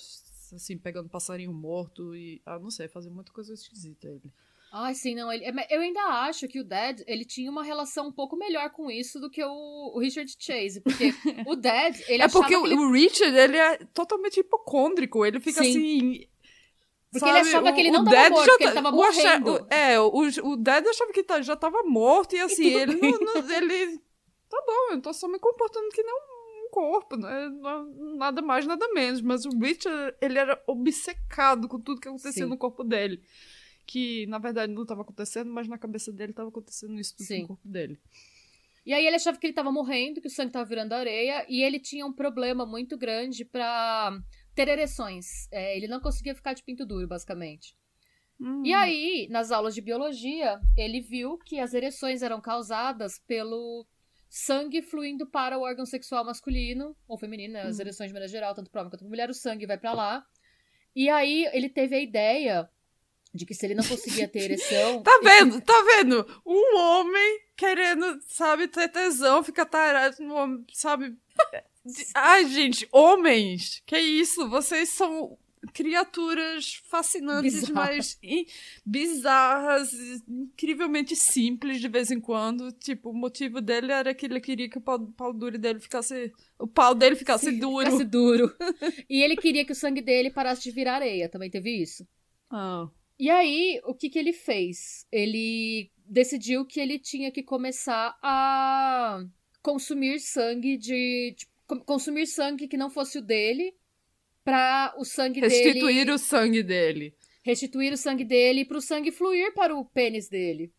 assim, pegando passarinho morto e, ah, não sei, fazia muita coisa esquisita ele. Ai, sim, não. Ele, é, eu ainda acho que o Dad, ele tinha uma relação um pouco melhor com isso do que o, o Richard Chase. Porque o Dad, ele é achava porque que o, ele, o Richard, ele é totalmente hipocôndrico, ele fica Sim. assim... Porque ele achava que ele não tava Dad morto, já que ele tá- tava morrendo. o- é, o, o Dad achava que tá- já tava morto e assim, tudo ele não, não- ele... Tá bom, eu tô só me comportando que nem um corpo, né? Não- Nada mais, nada menos. Mas o Richard, ele era obcecado com tudo que acontecia Sim. no corpo dele. Que, na verdade, não tava acontecendo, mas na cabeça dele tava acontecendo isso tudo Sim. no corpo dele. E aí ele achava que ele tava morrendo, que o sangue tava virando areia, e ele tinha um problema muito grande pra ter ereções. É, ele não conseguia ficar de pinto duro, basicamente. Hum. E aí, nas aulas de biologia, ele viu que as ereções eram causadas pelo sangue fluindo para o órgão sexual masculino ou feminino, né? as Hum. ereções de maneira geral, tanto para homem quanto para mulher, o sangue vai pra lá. E aí ele teve a ideia de que se ele não conseguia ter ereção, Tá vendo? Tá vendo? Um homem querendo, sabe, ter tesão, fica tarado no homem, sabe? Ai, gente, homens! Que isso? Vocês são criaturas fascinantes, Bizarras. mas bizarras, incrivelmente simples de vez em quando. Tipo, o motivo dele era que ele queria que o pau, pau duro dele ficasse. O pau dele ficasse Sim, duro. ficasse duro. e ele queria que o sangue dele parasse de virar areia, também teve isso. Ah. E aí, o que que ele fez? Ele decidiu que ele tinha que começar a consumir sangue de. tipo, co- consumir sangue que não fosse o dele, pra o sangue Restituir dele. o sangue dele. Restituir o sangue dele pro sangue fluir para o pênis dele.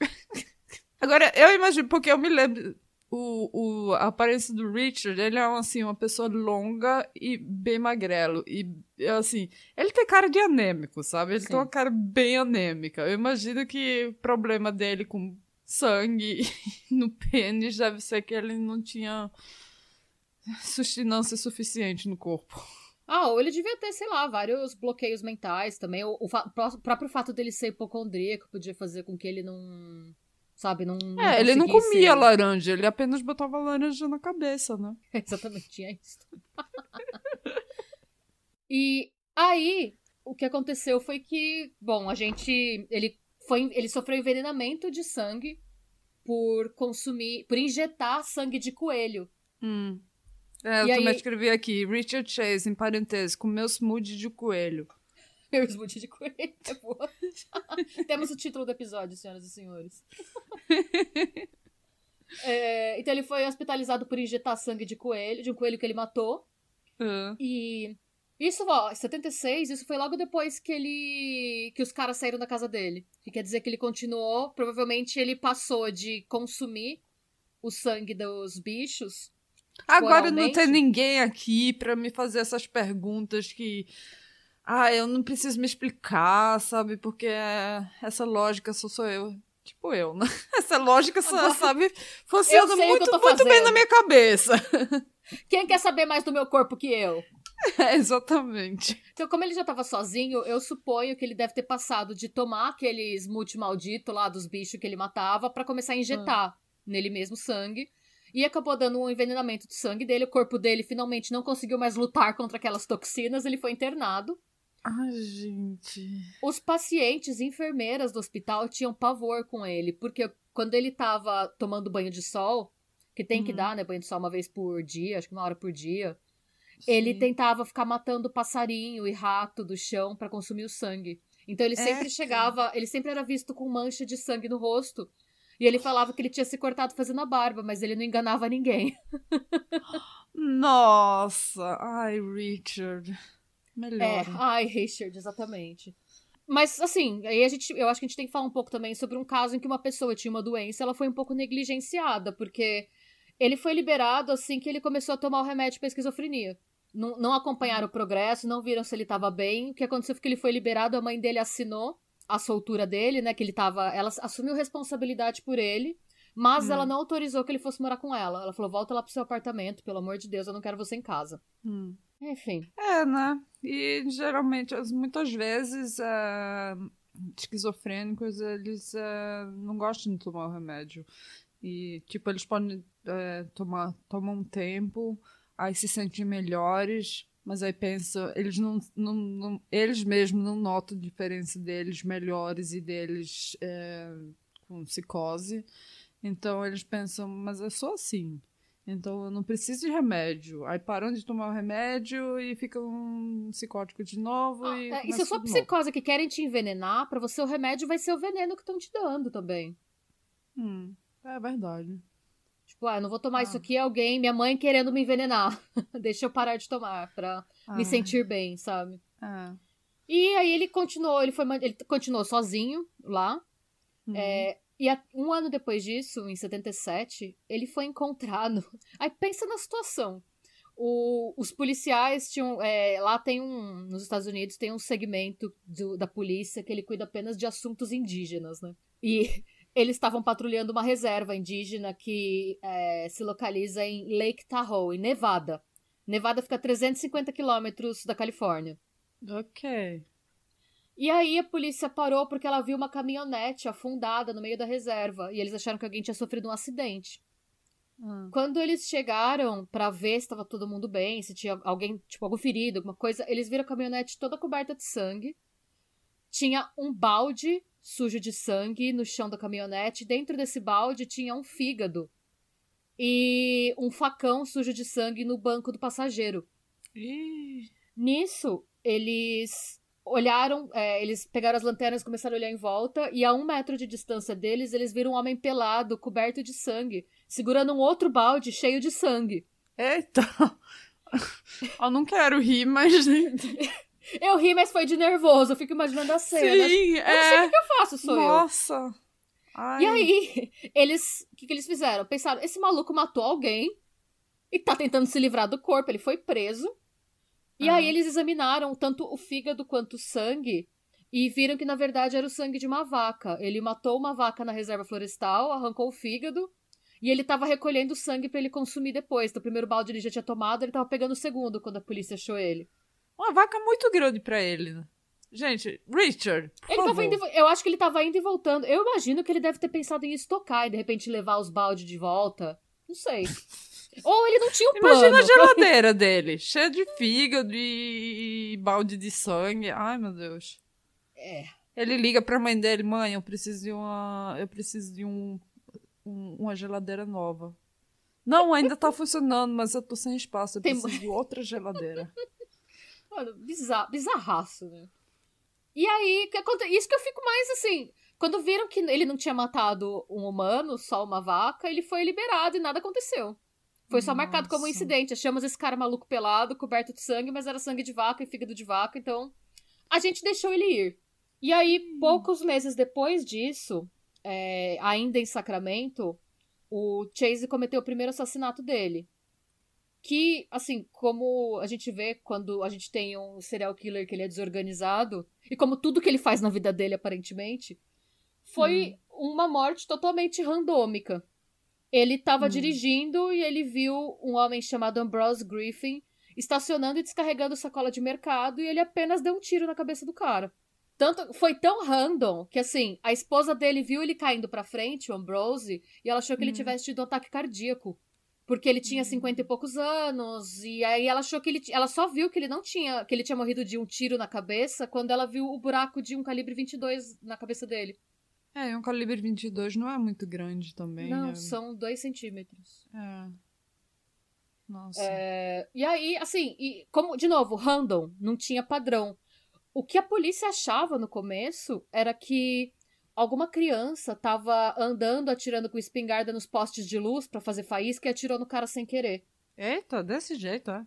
Agora, eu imagino, porque eu me lembro. O, o, a aparência do Richard, ele é assim, uma pessoa longa e bem magrelo. E assim, ele tem cara de anêmico, sabe? Ele Sim. tem uma cara bem anêmica. Eu imagino que o problema dele com sangue no pênis deve ser que ele não tinha sustenância suficiente no corpo. Ah, ou ele devia ter, sei lá, vários bloqueios mentais também. O, o fa- pró- próprio fato dele ser hipocondríaco podia fazer com que ele não. Sabe, não. não é, ele não comia laranja, ele apenas botava laranja na cabeça, né? Exatamente, tinha isso. e aí, o que aconteceu foi que, bom, a gente. Ele, foi, ele sofreu envenenamento de sangue por consumir. por injetar sangue de coelho. Hum. É, eu E também aí- escrevi aqui, Richard Chase, em parênteses, comeu smoothie de coelho. Meu smoothie de coelho é boa. Temos o título do episódio, senhoras e senhores. É, então ele foi hospitalizado por injetar sangue de coelho, de um coelho que ele matou. Ah. E isso, ó, 76, isso foi logo depois que ele. que os caras saíram da casa dele. Que quer dizer que ele continuou. Provavelmente ele passou de consumir o sangue dos bichos. Agora não tem ninguém aqui pra me fazer essas perguntas que. Ah, eu não preciso me explicar, sabe? Porque essa lógica só sou eu. Tipo eu, né? Essa lógica só, sabe? Funciona muito, muito bem na minha cabeça. Quem quer saber mais do meu corpo que eu? É, exatamente. Então, como ele já tava sozinho, eu suponho que ele deve ter passado de tomar aqueles multimaldito lá dos bichos que ele matava para começar a injetar ah. nele mesmo sangue. E acabou dando um envenenamento de sangue dele. O corpo dele finalmente não conseguiu mais lutar contra aquelas toxinas. Ele foi internado. Ai, gente. Os pacientes e enfermeiras do hospital tinham pavor com ele, porque quando ele tava tomando banho de sol, que tem uhum. que dar, né, banho de sol uma vez por dia, acho que uma hora por dia, Sim. ele tentava ficar matando passarinho e rato do chão para consumir o sangue. Então ele sempre é, chegava, ele sempre era visto com mancha de sangue no rosto. E ele falava que ele tinha se cortado fazendo a barba, mas ele não enganava ninguém. Nossa, ai, Richard. Melhor. É, ai, Richard, exatamente. Mas, assim, aí a gente, eu acho que a gente tem que falar um pouco também sobre um caso em que uma pessoa tinha uma doença ela foi um pouco negligenciada, porque ele foi liberado assim que ele começou a tomar o remédio para esquizofrenia. Não, não acompanharam o progresso, não viram se ele estava bem. O que aconteceu foi que ele foi liberado, a mãe dele assinou a soltura dele, né? Que ele tava. Ela assumiu responsabilidade por ele, mas hum. ela não autorizou que ele fosse morar com ela. Ela falou: volta lá pro seu apartamento, pelo amor de Deus, eu não quero você em casa. Hum. Enfim. É, né? E geralmente, muitas vezes, uh, esquizofrênicos, eles uh, não gostam de tomar o remédio. E, tipo, eles podem uh, tomar, tomar um tempo, aí se sentem melhores, mas aí pensa, eles não, não, não, eles mesmos não notam a diferença deles melhores e deles com psicose. Então eles pensam, mas é só assim. Então eu não preciso de remédio. Aí param de tomar o remédio e ficam um psicótico de novo. Ah, e, é, e se for psicose que querem te envenenar, para você o remédio vai ser o veneno que estão te dando também. Hum, é verdade. Tipo, ah, não vou tomar ah. isso aqui, alguém, minha mãe querendo me envenenar. Deixa eu parar de tomar pra ah. me sentir bem, sabe? Ah. E aí ele continuou, ele foi ele continuou sozinho lá. Uhum. É, e um ano depois disso, em 77, ele foi encontrado. Aí pensa na situação. O, os policiais tinham. É, lá tem um. Nos Estados Unidos tem um segmento do, da polícia que ele cuida apenas de assuntos indígenas, né? E eles estavam patrulhando uma reserva indígena que é, se localiza em Lake Tahoe, em Nevada. Nevada fica a 350 quilômetros da Califórnia. Ok. E aí a polícia parou porque ela viu uma caminhonete afundada no meio da reserva e eles acharam que alguém tinha sofrido um acidente. Hum. Quando eles chegaram para ver se estava todo mundo bem, se tinha alguém, tipo, algum ferido, alguma coisa, eles viram a caminhonete toda coberta de sangue. Tinha um balde sujo de sangue no chão da caminhonete. Dentro desse balde tinha um fígado e um facão sujo de sangue no banco do passageiro. Ih. Nisso, eles olharam, é, eles pegaram as lanternas e começaram a olhar em volta, e a um metro de distância deles, eles viram um homem pelado, coberto de sangue, segurando um outro balde cheio de sangue. Eita! Eu não quero rir, mas. eu ri, mas foi de nervoso. Eu fico imaginando a cena. Sim, eu é... não sei é. o que eu faço, sou Nossa. eu. Nossa! E aí, eles. O que, que eles fizeram? Pensaram: esse maluco matou alguém e tá tentando se livrar do corpo. Ele foi preso. E aí eles examinaram tanto o fígado quanto o sangue e viram que na verdade era o sangue de uma vaca. Ele matou uma vaca na reserva florestal, arrancou o fígado e ele estava recolhendo sangue para ele consumir depois. Então, o primeiro balde ele já tinha tomado, ele estava pegando o segundo quando a polícia achou ele. Uma vaca muito grande para ele. Né? Gente, Richard. Ele tava indo, eu acho que ele estava indo e voltando. Eu imagino que ele deve ter pensado em estocar e de repente levar os baldes de volta. Não sei. Ou ele não tinha um plano. Imagina a geladeira dele, cheia de fígado e balde de sangue. Ai, meu Deus. É. Ele liga pra mãe dele, mãe, eu preciso de uma. Eu preciso de um, um uma geladeira nova. Não, ainda tá funcionando, mas eu tô sem espaço. Eu Tem... preciso de outra geladeira. Mano, bizarro, bizarraço, né? E aí, isso que eu fico mais assim. Quando viram que ele não tinha matado um humano, só uma vaca, ele foi liberado e nada aconteceu. Foi só Nossa. marcado como um incidente. Achamos esse cara maluco pelado, coberto de sangue, mas era sangue de vaca e fígado de vaca, então a gente deixou ele ir. E aí, hum. poucos meses depois disso, é, ainda em Sacramento, o Chase cometeu o primeiro assassinato dele. que, assim, como a gente vê quando a gente tem um serial killer que ele é desorganizado, e como tudo que ele faz na vida dele, aparentemente, foi hum. uma morte totalmente randômica. Ele estava hum. dirigindo e ele viu um homem chamado Ambrose Griffin estacionando e descarregando sacola de mercado e ele apenas deu um tiro na cabeça do cara. Tanto, foi tão random que, assim, a esposa dele viu ele caindo pra frente, o Ambrose, e ela achou que hum. ele tivesse tido um ataque cardíaco. Porque ele tinha cinquenta e poucos anos, e aí ela achou que ele. Ela só viu que ele não tinha. que ele tinha morrido de um tiro na cabeça quando ela viu o buraco de um calibre 22 na cabeça dele. É, um calibre 22 não é muito grande também. Não, é... são dois centímetros. É. Nossa. É... E aí, assim, e como, de novo, random, não tinha padrão. O que a polícia achava no começo era que alguma criança tava andando atirando com espingarda nos postes de luz para fazer faísca e atirou no cara sem querer. Eita, desse jeito, é?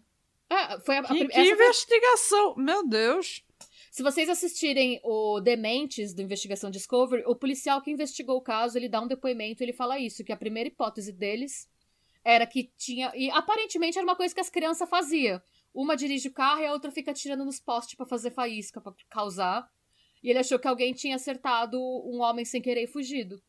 É, foi a, que, a, que investigação! Foi... Meu Deus! Se vocês assistirem o Dementes do Investigação Discovery, o policial que investigou o caso, ele dá um depoimento e ele fala isso, que a primeira hipótese deles era que tinha... E aparentemente era uma coisa que as crianças faziam. Uma dirige o carro e a outra fica atirando nos postes para fazer faísca, para causar. E ele achou que alguém tinha acertado um homem sem querer e fugido.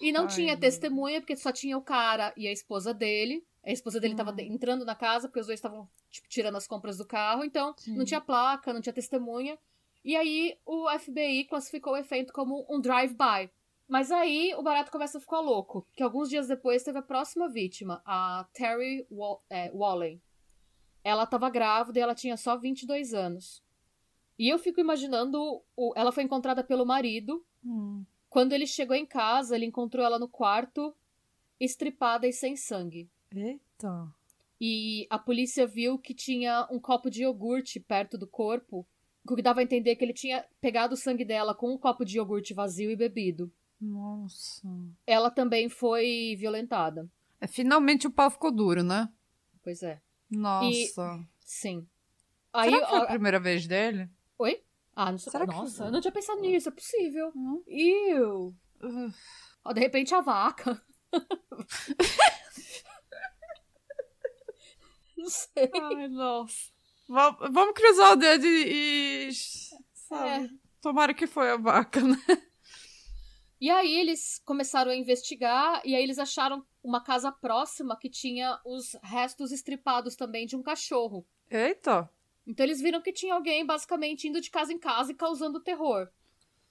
E não Ai, tinha testemunha, porque só tinha o cara e a esposa dele. A esposa dele estava hum. entrando na casa, porque os dois estavam tipo, tirando as compras do carro. Então, Sim. não tinha placa, não tinha testemunha. E aí, o FBI classificou o evento como um drive-by. Mas aí, o barato começa a ficar louco. Que alguns dias depois teve a próxima vítima, a Terry Wall é, Wallen. Ela estava grávida e ela tinha só 22 anos. E eu fico imaginando. O... Ela foi encontrada pelo marido. Hum. Quando ele chegou em casa, ele encontrou ela no quarto, estripada e sem sangue. Eita! E a polícia viu que tinha um copo de iogurte perto do corpo, o que dava a entender que ele tinha pegado o sangue dela com um copo de iogurte vazio e bebido. Nossa. Ela também foi violentada. É, finalmente o pau ficou duro, né? Pois é. Nossa. E, sim. Aí, Será que foi a, a primeira vez dele? Oi? Ah, não sei. Será Nossa, que... eu não tinha pensado nisso, é possível. Hum? Iu. Uh. de repente a vaca. não sei. Ai, nossa. Vamos cruzar o dedo e. Sabe? É. Tomara que foi a vaca, né? E aí eles começaram a investigar e aí eles acharam uma casa próxima que tinha os restos estripados também de um cachorro. Eita! Então eles viram que tinha alguém basicamente indo de casa em casa e causando terror.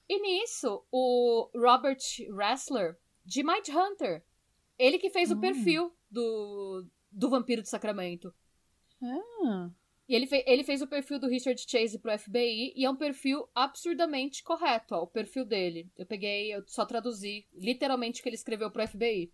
E nisso, o Robert Ressler, de Mind Hunter, ele que fez hum. o perfil do, do Vampiro de Sacramento. Ah. E ele, fe ele fez o perfil do Richard Chase pro FBI e é um perfil absurdamente correto, ó, o perfil dele. Eu peguei, eu só traduzi literalmente o que ele escreveu pro FBI.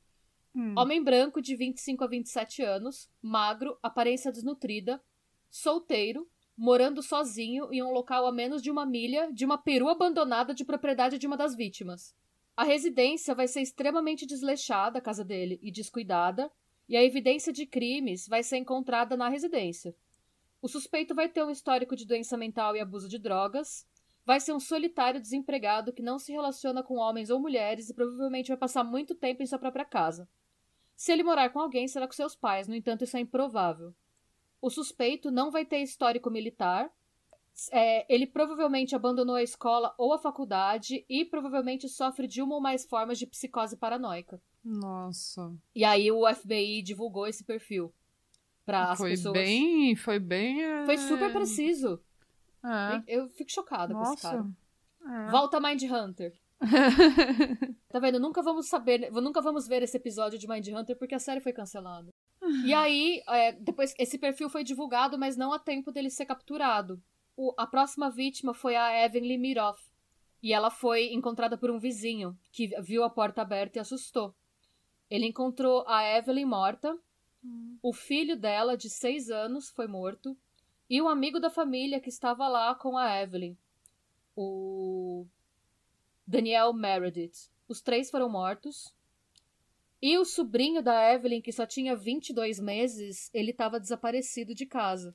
Hum. Homem branco de 25 a 27 anos, magro, aparência desnutrida, solteiro, morando sozinho em um local a menos de uma milha de uma peru abandonada de propriedade de uma das vítimas. A residência vai ser extremamente desleixada, a casa dele, e descuidada, e a evidência de crimes vai ser encontrada na residência. O suspeito vai ter um histórico de doença mental e abuso de drogas, vai ser um solitário desempregado que não se relaciona com homens ou mulheres e provavelmente vai passar muito tempo em sua própria casa. Se ele morar com alguém, será com seus pais, no entanto, isso é improvável. O suspeito não vai ter histórico militar. É, ele provavelmente abandonou a escola ou a faculdade e provavelmente sofre de uma ou mais formas de psicose paranoica. Nossa. E aí o FBI divulgou esse perfil para as foi pessoas. Bem, foi bem. É... Foi super preciso. É. Eu fico chocada Nossa. com esse cara. É. Volta Mind Hunter. tá vendo? Nunca vamos saber, nunca vamos ver esse episódio de Mind Hunter porque a série foi cancelada. E aí, é, depois, esse perfil foi divulgado, mas não há tempo dele ser capturado. O, a próxima vítima foi a Evelyn Miroff. E ela foi encontrada por um vizinho, que viu a porta aberta e assustou. Ele encontrou a Evelyn morta, hum. o filho dela, de seis anos, foi morto, e um amigo da família que estava lá com a Evelyn, o Daniel Meredith. Os três foram mortos. E o sobrinho da Evelyn, que só tinha 22 meses, ele estava desaparecido de casa.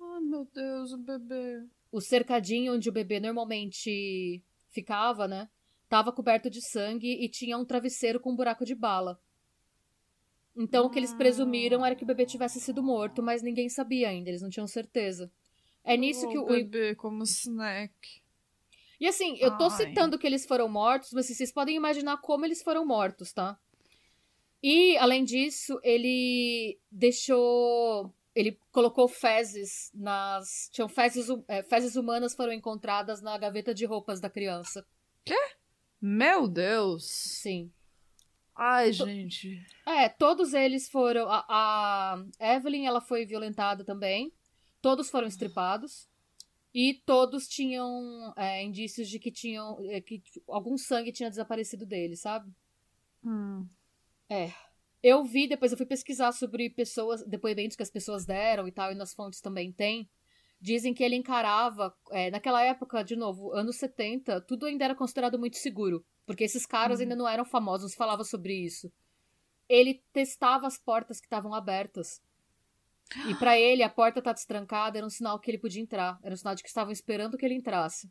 Ai, meu Deus, o bebê. O cercadinho onde o bebê normalmente ficava, né? Tava coberto de sangue e tinha um travesseiro com um buraco de bala. Então, o que eles presumiram era que o bebê tivesse sido morto, mas ninguém sabia ainda, eles não tinham certeza. É nisso o que o. bebê como snack. E assim, eu tô Ai. citando que eles foram mortos, mas assim, vocês podem imaginar como eles foram mortos, tá? E, além disso, ele deixou. Ele colocou fezes nas. Tinham fezes, é, fezes humanas foram encontradas na gaveta de roupas da criança. Meu Deus. Sim. Ai, gente. É, todos eles foram. A, a Evelyn, ela foi violentada também. Todos foram estripados. E todos tinham é, indícios de que tinham. é, que algum sangue tinha desaparecido deles, sabe? Hum. Eu vi, depois eu fui pesquisar sobre pessoas, depoimentos que as pessoas deram e tal, e nas fontes também tem. Dizem que ele encarava, é, naquela época, de novo, anos 70, tudo ainda era considerado muito seguro. Porque esses caras ainda não eram famosos, não se falava sobre isso. Ele testava as portas que estavam abertas. E pra ele, a porta estar destrancada era um sinal que ele podia entrar. Era um sinal de que estavam esperando que ele entrasse.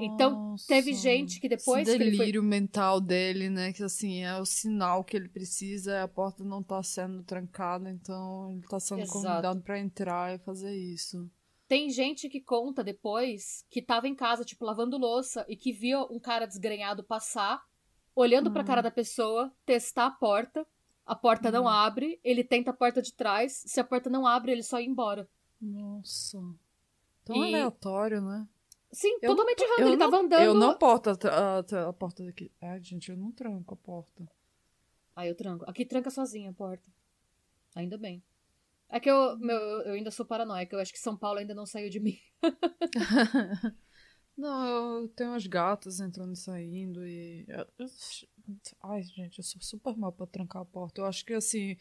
Então, teve Nossa. gente que depois Esse que ele foi- delírio mental dele, né? Que assim, é o sinal que ele precisa, a porta não tá sendo trancada, então ele tá sendo Exato. convidado pra entrar e fazer isso. Tem gente que conta depois que tava em casa, tipo, lavando louça e que viu um cara desgrenhado passar, olhando pra Hum. cara da pessoa, testar a porta. A porta não Hum. abre, ele tenta a porta de trás. Se a porta não abre, ele só ia embora. Nossa. Tão E- aleatório, né? Sim, Eu totalmente errado. Ele não- tava andando. Eu não porto a, a- a porta daqui. Ai, gente, eu não tranco a porta. Aí eu tranco. Aqui tranca sozinha a porta. Ainda bem. É que eu, meu, eu ainda sou paranoica. Eu acho que São Paulo ainda não saiu de mim. Não, eu tenho as gatas entrando e saindo e. Ai, gente, eu sou super mal pra trancar a porta. Eu acho que assim.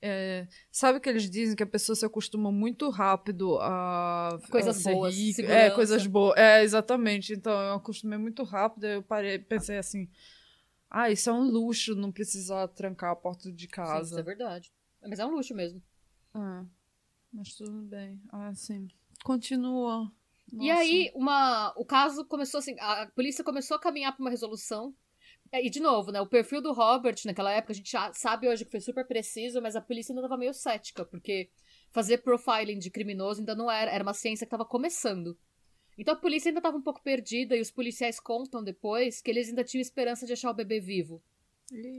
é, Sabe que eles dizem que a pessoa se acostuma muito rápido a. Coisas a ser boas, rica. É, coisas boas. É, exatamente. Então eu acostumei muito rápido. Eu parei, pensei assim. Ah, isso é um luxo não precisar trancar a porta de Sim, isso casa. é verdade. Mas é um luxo mesmo. Ah, mas tudo bem. Ah, sim. Continua. E Nossa. aí, uma, o caso começou assim, a polícia começou a caminhar para uma resolução. É, E de novo, né, o perfil do Robert naquela época, a gente já sabe hoje que foi super preciso, mas a polícia ainda estava meio cética, porque fazer profiling de criminoso ainda não era, era uma ciência que estava começando. Então a polícia ainda estava um pouco perdida e os policiais contam depois que eles ainda tinham esperança de achar o bebê vivo.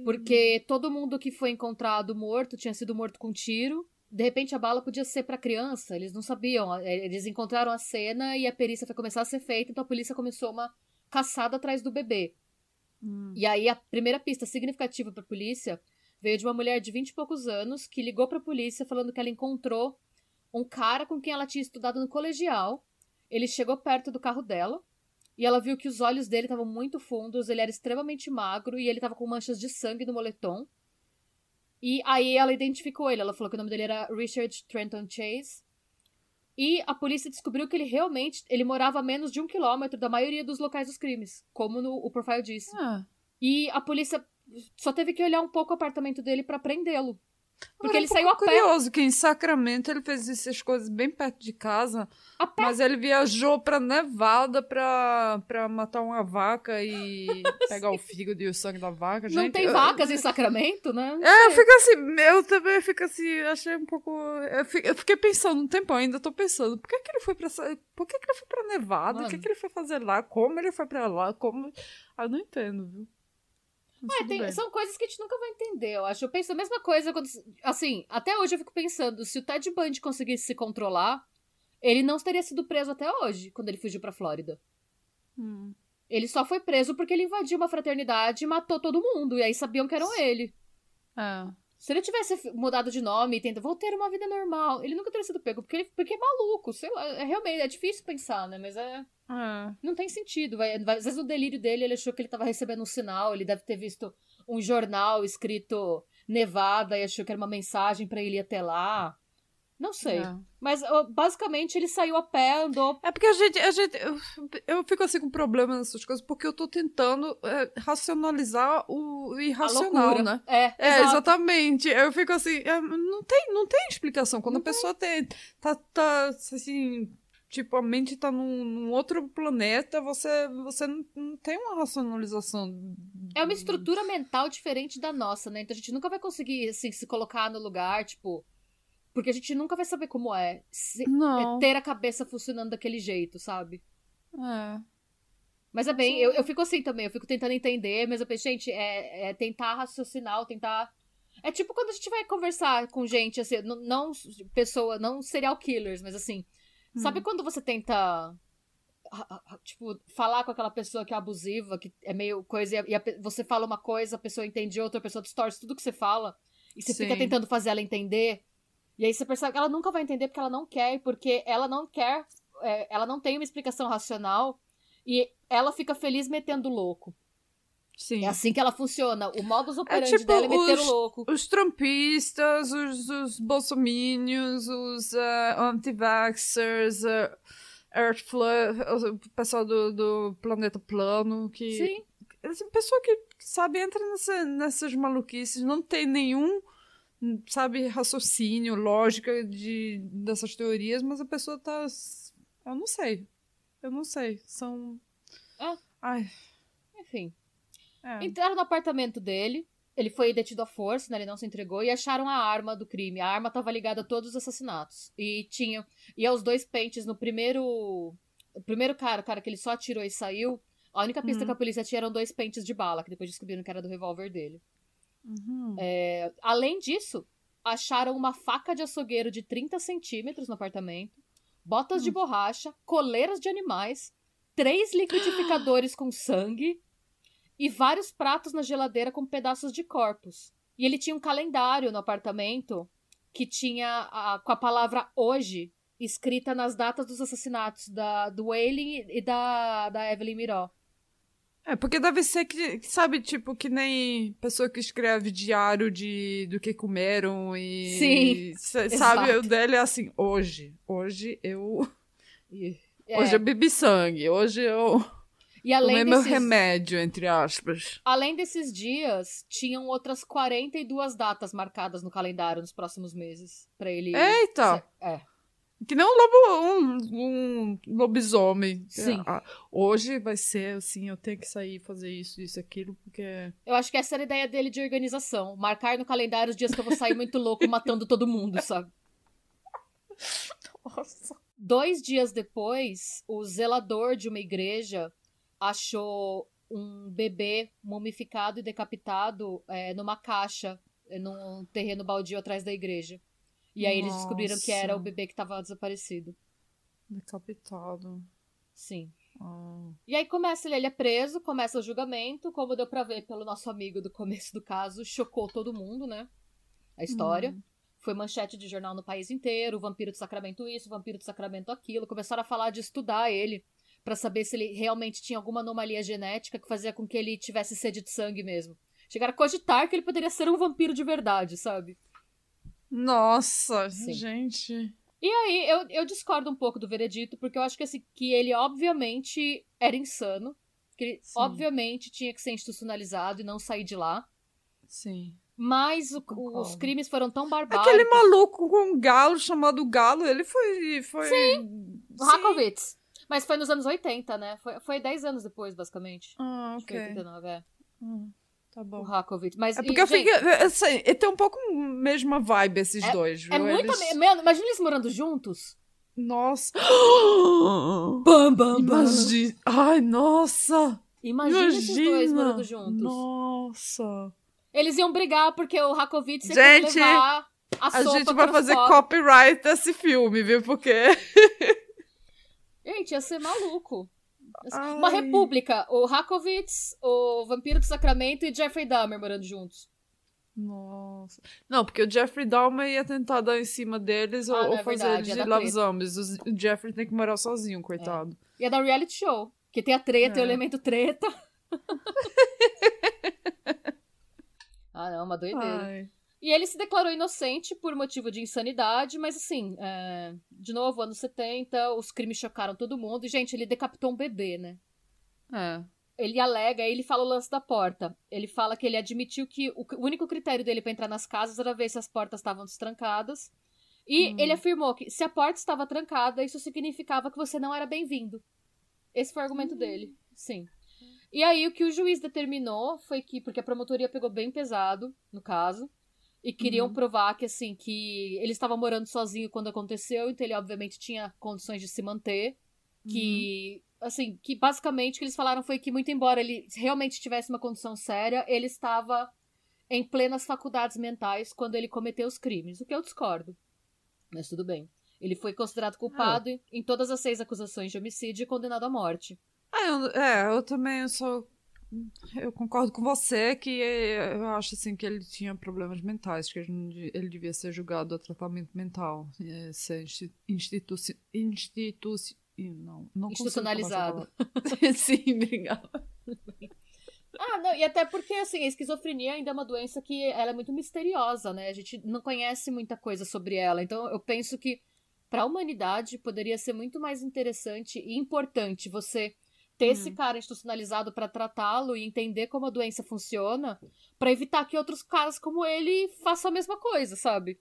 Porque todo mundo que foi encontrado morto tinha sido morto com tiro. De repente a bala podia ser pra criança, eles não sabiam. Eh, Eles encontraram a cena e a perícia foi começar a ser feita, então a polícia começou uma caçada atrás do bebê. Hum. E aí a primeira pista significativa pra polícia veio de uma mulher de 20 e poucos anos que ligou pra polícia falando que ela encontrou um cara com quem ela tinha estudado no colegial. Ele chegou perto do carro dela e ela viu que os olhos dele estavam muito fundos, ele era extremamente magro e ele estava com manchas de sangue no moletom. E aí ela identificou ele, ela falou que o nome dele era Richard Trenton Chase. E a polícia descobriu que ele realmente ele morava a menos de um quilômetro da maioria dos locais dos crimes, como no, o profile disse. Ah. E a polícia só teve que olhar um pouco o apartamento dele pra prendê-lo. Porque Agora, ele um saiu a pé. curioso que em Sacramento ele fez essas coisas bem perto de casa, A pé. mas ele viajou pra Nevada pra, pra matar uma vaca e pegar o fígado e o sangue da vaca. Não gente, tem eu- vacas em Sacramento, né? É, eu fico assim, eu também fico assim, achei um pouco. Eu fi- eu fiquei pensando um tempo ainda, tô pensando, por que, que ele foi pra. Por que, que ele foi pra Nevada? O que, Mano. que ele foi fazer lá? Como ele foi pra lá? Como. Ah, eu não entendo, viu? Tem- são coisas que a gente nunca vai entender, eu acho. Eu penso a mesma coisa quando. Assim, até hoje eu fico pensando, se o Ted Bundy conseguisse se controlar, ele não teria sido preso até hoje, quando ele fugiu pra Flórida. Hum. Ele só foi preso porque ele invadiu uma fraternidade e matou todo mundo. E aí sabiam que eram ele. É. Se ele tivesse mudado de nome e tentado, vou ter uma vida normal, ele nunca teria sido pego, porque ele porque é maluco, sei lá, é realmente, é difícil pensar, né, mas é, É. não tem sentido, vai, vai- às vezes no delírio dele ele achou que ele tava recebendo um sinal, ele deve ter visto um jornal escrito Nevada e achou que era uma mensagem pra ele ir até lá, não sei, É. mas basicamente ele saiu a pé, andou, É porque a gente, a gente eu, eu fico assim com problema nessas coisas, porque eu tô tentando é, racionalizar o irracional, né? é, É, exato. exatamente. Eu fico assim, é, não tem, não tem explicação. Quando a pessoa tem, tá, tá, assim, tipo, a mente tá num, num outro planeta, você, você não, não tem uma racionalização É uma estrutura mental diferente da nossa, né? Então a gente nunca vai conseguir, assim, se colocar no lugar, tipo. Porque a gente nunca vai saber como é, se, Não. é ter a cabeça funcionando daquele jeito, sabe? É. Mas é bem, eu, eu fico assim também, eu fico tentando entender, mas eu penso, gente, é, é tentar raciocinar, tentar. É tipo quando a gente vai conversar com gente, assim, não, não pessoa, não serial killers, mas assim. Sabe Hum. quando você tenta. Tipo, falar com aquela pessoa que é abusiva, que é meio coisa, e, a- e a você fala uma coisa, a pessoa entende outra, a pessoa distorce tudo que você fala, e você fica Sim. tentando fazer ela entender. E aí você percebe que ela nunca vai entender porque ela não quer, porque ela não quer, é, ela não tem uma explicação racional, e ela fica feliz metendo louco. Sim. É assim que ela funciona. O modus operandi tipo dela é meter os- louco. Os trumpistas, os, os bolsominions, os uh, anti-vaxxers, uh, Earth o pessoal do, do planeta plano, que... Sim. Essa pessoa que, sabe, entra nessa, nessas maluquices, não tem nenhum, sabe, raciocínio, lógica de, dessas teorias, mas a pessoa tá... Eu não sei. Eu não sei. São... Ah. Ai, Enfim. é. Entraram no apartamento dele. Ele foi detido à força, né? Ele não se entregou. E acharam a arma do crime. A arma estava ligada a todos os assassinatos. E tinha. E aos dois pentes no primeiro. O primeiro cara, o cara que ele só atirou e saiu. A única pista Uhum. que a polícia tinha eram dois pentes de bala, que depois descobriram que era do revólver dele. Uhum. É, além disso, acharam uma faca de açougueiro de 30 centímetros no apartamento, botas de Hum. borracha, coleiras de animais, três liquidificadores com sangue e vários pratos na geladeira com pedaços de corpos. E ele tinha um calendário no apartamento que tinha a- com a palavra hoje escrita nas datas dos assassinatos da, do Wailing e da, da Evelyn Miró. É, porque deve ser que, sabe, tipo, que nem pessoa que escreve diário de do que comeram e. Sim, sa- Sabe, o dele é assim, hoje. Hoje eu. E, Hoje eu bebi sangue. Hoje eu e além tomei meu desses- remédio, entre aspas. Além desses dias, tinham outras 42 datas marcadas no calendário nos próximos meses. Pra ele. Eita! É. Que nem um lobo. Um, um lobisomem. Sim. Ah, hoje vai ser assim, eu tenho que sair e fazer isso, isso, aquilo, porque. Eu acho que essa era a ideia dele de organização. Marcar no calendário os dias que eu vou sair muito louco matando todo mundo, sabe? Nossa. Dois dias depois, o zelador de uma igreja achou um bebê mumificado e decapitado é, numa caixa, é, num terreno baldio atrás da igreja. E aí eles descobriram que era o bebê que estava desaparecido. Decapitado. Sim. Ah. E aí começa ele, ele é preso, começa o julgamento, como deu pra ver pelo nosso amigo do começo do caso, chocou todo mundo, né? A história. Hum. Foi manchete de jornal no país inteiro, o vampiro do Sacramento isso, o vampiro do Sacramento aquilo. Começaram a falar de estudar ele pra saber se ele realmente tinha alguma anomalia genética que fazia com que ele tivesse sede de sangue mesmo. Chegaram a cogitar que ele poderia ser um vampiro de verdade, sabe? Nossa, Sim. gente. E aí, eu, eu discordo um pouco do veredito, porque eu acho que, assim, que ele obviamente era insano. Que ele Sim. obviamente tinha que ser institucionalizado e não sair de lá. Sim. Mas o- os crimes foram tão barbáricos. Aquele maluco com um galo chamado Galo, ele foi. foi... Sim. Rakovitz. Mas foi nos anos 80, né? Foi, foi 10 anos depois, basicamente. Ah, Acho que foi ok. 89, é. Hum, tá O bom. Rakovitz. Mas, É e, porque eu gente, fiquei. Assim, e tem um pouco mesma vibe esses dois, viu? É muito. Eles- Mano, imagina eles morando juntos. Nossa. Bam, bam, Imagina. Ai, nossa. Imagina, esses dois Imagina. morando juntos. Nossa. Eles iam brigar porque o Rakovitz ia Gente, levar a, A gente vai fazer copyright desse filme, viu? Porque. Gente, ia ser maluco. Ai. Uma república. O Rakovitz, o Vampiro do Sacramento e Jeffrey Dahmer morando juntos. Nossa. Não, porque o Jeffrey Dahmer ia tentar dar em cima deles Ah, ou, ou é fazer verdade, eles de love zombies. O Jeffrey tem que morar sozinho, coitado. Ia dar reality show. Que tem a treta, É. o elemento treta. ah, não, uma doideira. Ai. E ele se declarou inocente por motivo de insanidade, mas assim, é, de novo, anos 70, os crimes chocaram todo mundo. E, gente, ele decapitou um bebê, né? É. Ele alega, ele fala o lance da porta. Ele fala que ele admitiu que o, único critério dele pra entrar nas casas era ver se as portas estavam destrancadas. E Hum. ele afirmou que se a porta estava trancada, isso significava que você não era bem-vindo. Esse foi o argumento dele. Sim. E aí o que o juiz determinou foi que, porque a promotoria pegou bem pesado no caso, e queriam uhum. provar que, assim, que ele estava morando sozinho quando aconteceu, então ele obviamente tinha condições de se manter. Que, uhum. assim, que basicamente o que eles falaram foi que, muito embora ele realmente tivesse uma condição séria, ele estava em plenas faculdades mentais quando ele cometeu os crimes, o que eu discordo. Mas tudo bem. Ele foi considerado culpado ah. em todas as seis acusações de homicídio e condenado à morte. Ah, eu, é, eu também sou eu concordo com você que eu acho assim que ele tinha problemas mentais, que ele devia ser julgado a tratamento mental, é, ser institu institu não, não institucionalizado. Sim, obrigada. Ah, não, e até porque, assim, a esquizofrenia ainda é uma doença que ela é muito misteriosa, né? A gente não conhece muita coisa sobre ela. Então, eu penso que para a humanidade poderia ser muito mais interessante e importante você ter esse hum. cara institucionalizado para tratá-lo e entender como a doença funciona, para evitar que outros caras como ele façam a mesma coisa, sabe?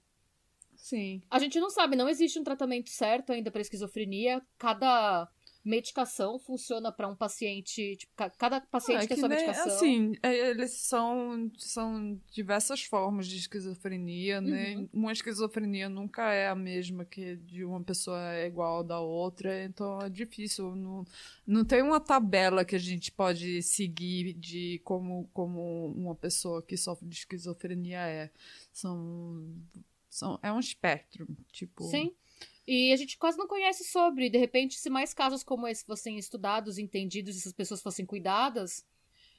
Sim. A gente não sabe, não existe um tratamento certo ainda para esquizofrenia. Cada medicação funciona para um paciente, tipo, cada paciente ah, tem sua nem, medicação. Assim, é, eles são, são diversas formas de esquizofrenia, né? Uhum. Uma esquizofrenia nunca é a mesma que de uma pessoa é igual da outra, então é difícil. Não, não tem uma tabela que a gente pode seguir de como, como uma pessoa que sofre de esquizofrenia é. São, são, é um espectro, tipo... Sim. E a gente quase não conhece sobre. De repente, se mais casos como esse fossem estudados, entendidos, e essas pessoas fossem cuidadas,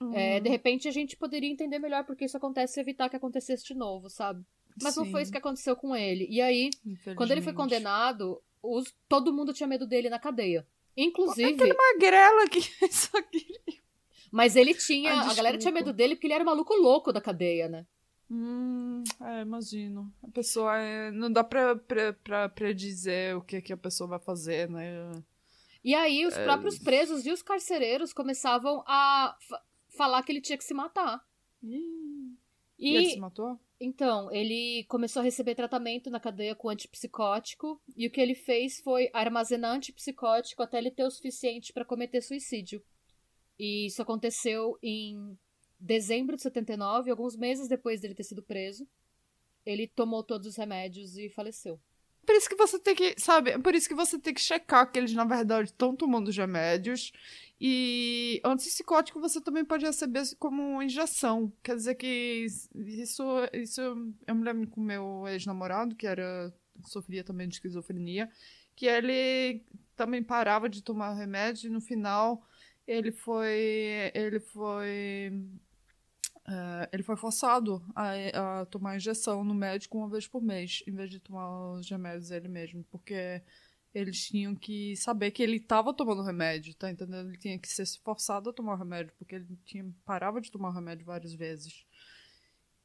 uhum. é, de repente a gente poderia entender melhor porque isso acontece e evitar que acontecesse de novo, sabe? Mas Sim. não foi isso que aconteceu com ele. E aí, quando ele foi condenado, os, todo mundo tinha medo dele na cadeia. Inclusive. Aquele magrela que só queria. Mas ele tinha. a galera tinha medo dele porque ele era maluco louco da cadeia, né? Hum, é, imagino. A pessoa é, não dá pra, pra, pra predizer o que, que a pessoa vai fazer, né? E aí os é... próprios presos e os carcereiros começavam a falar que ele tinha que se matar. Hum. E... e ele se matou? Então, ele começou a receber tratamento na cadeia com antipsicótico e o que ele fez foi armazenar antipsicótico até ele ter o suficiente para cometer suicídio. E isso aconteceu em dezembro de 79, alguns meses depois dele ter sido preso, ele tomou todos os remédios e faleceu. Por isso que você tem que, sabe, por isso que você tem que checar que eles, na verdade, estão tomando os remédios. E antipsicótico você também pode receber como injeção. Quer dizer que isso, isso eu me lembro com meu ex-namorado, que era sofria também de esquizofrenia, que ele também parava de tomar remédio e no final ele foi ele foi é, ele foi forçado a, a, tomar injeção no médico uma vez por mês, em vez de tomar os remédios ele mesmo, porque eles tinham que saber que ele estava tomando remédio, tá entendendo? Ele tinha que ser forçado a tomar remédio, porque ele tinha, parava de tomar o remédio várias vezes.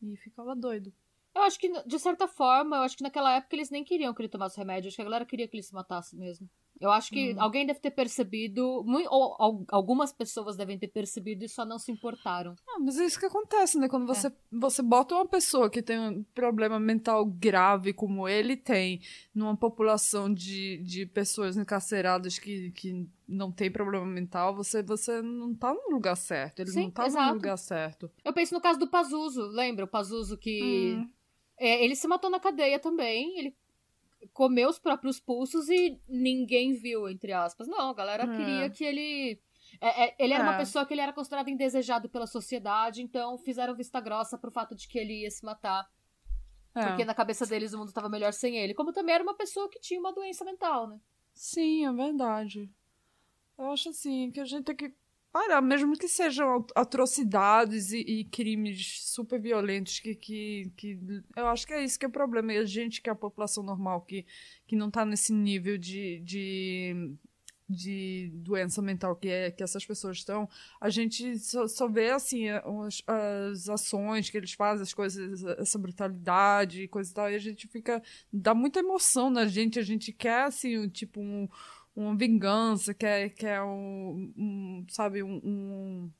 E ficava doido. Eu acho que, de certa forma, eu acho que naquela época eles nem queriam que ele tomasse remédio, acho que a galera queria que ele se matasse mesmo. Eu acho que hum. alguém deve ter percebido, ou, algumas pessoas devem ter percebido e só não se importaram. Ah, mas é isso que acontece, né? Quando você, é. você bota uma pessoa que tem um problema mental grave como ele tem, numa população de, de pessoas encarceradas que, que não tem problema mental, você, você não tá no lugar certo. Ele Sim, não tá exato. no lugar certo. Eu penso no caso do Pazuso, lembra? O Pazuso que. Hum. É, ele se matou na cadeia também. Ele comeu os próprios pulsos e ninguém viu, entre aspas. Não, a galera é. queria que ele. É, é, ele era uma é. pessoa que ele era considerado indesejado pela sociedade, então fizeram vista grossa pro fato de que ele ia se matar. É. Porque na cabeça deles o mundo estava melhor sem ele. Como também era uma pessoa que tinha uma doença mental, né? Sim, é verdade. Eu acho assim que a gente tem que parar, mesmo que sejam atrocidades e, e, crimes super violentos, que, que, que eu acho que é isso que é o problema. E a gente, que é a população normal, que, que não tá nesse nível de, de, de doença mental que, é, que essas pessoas estão, a gente só, só vê, assim, as, as ações que eles fazem, as coisas, essa brutalidade e coisa e tal, e a gente fica... dá muita emoção na gente, a gente quer, assim, tipo, um uma vingança, quer, quer um, um sabe, um, um,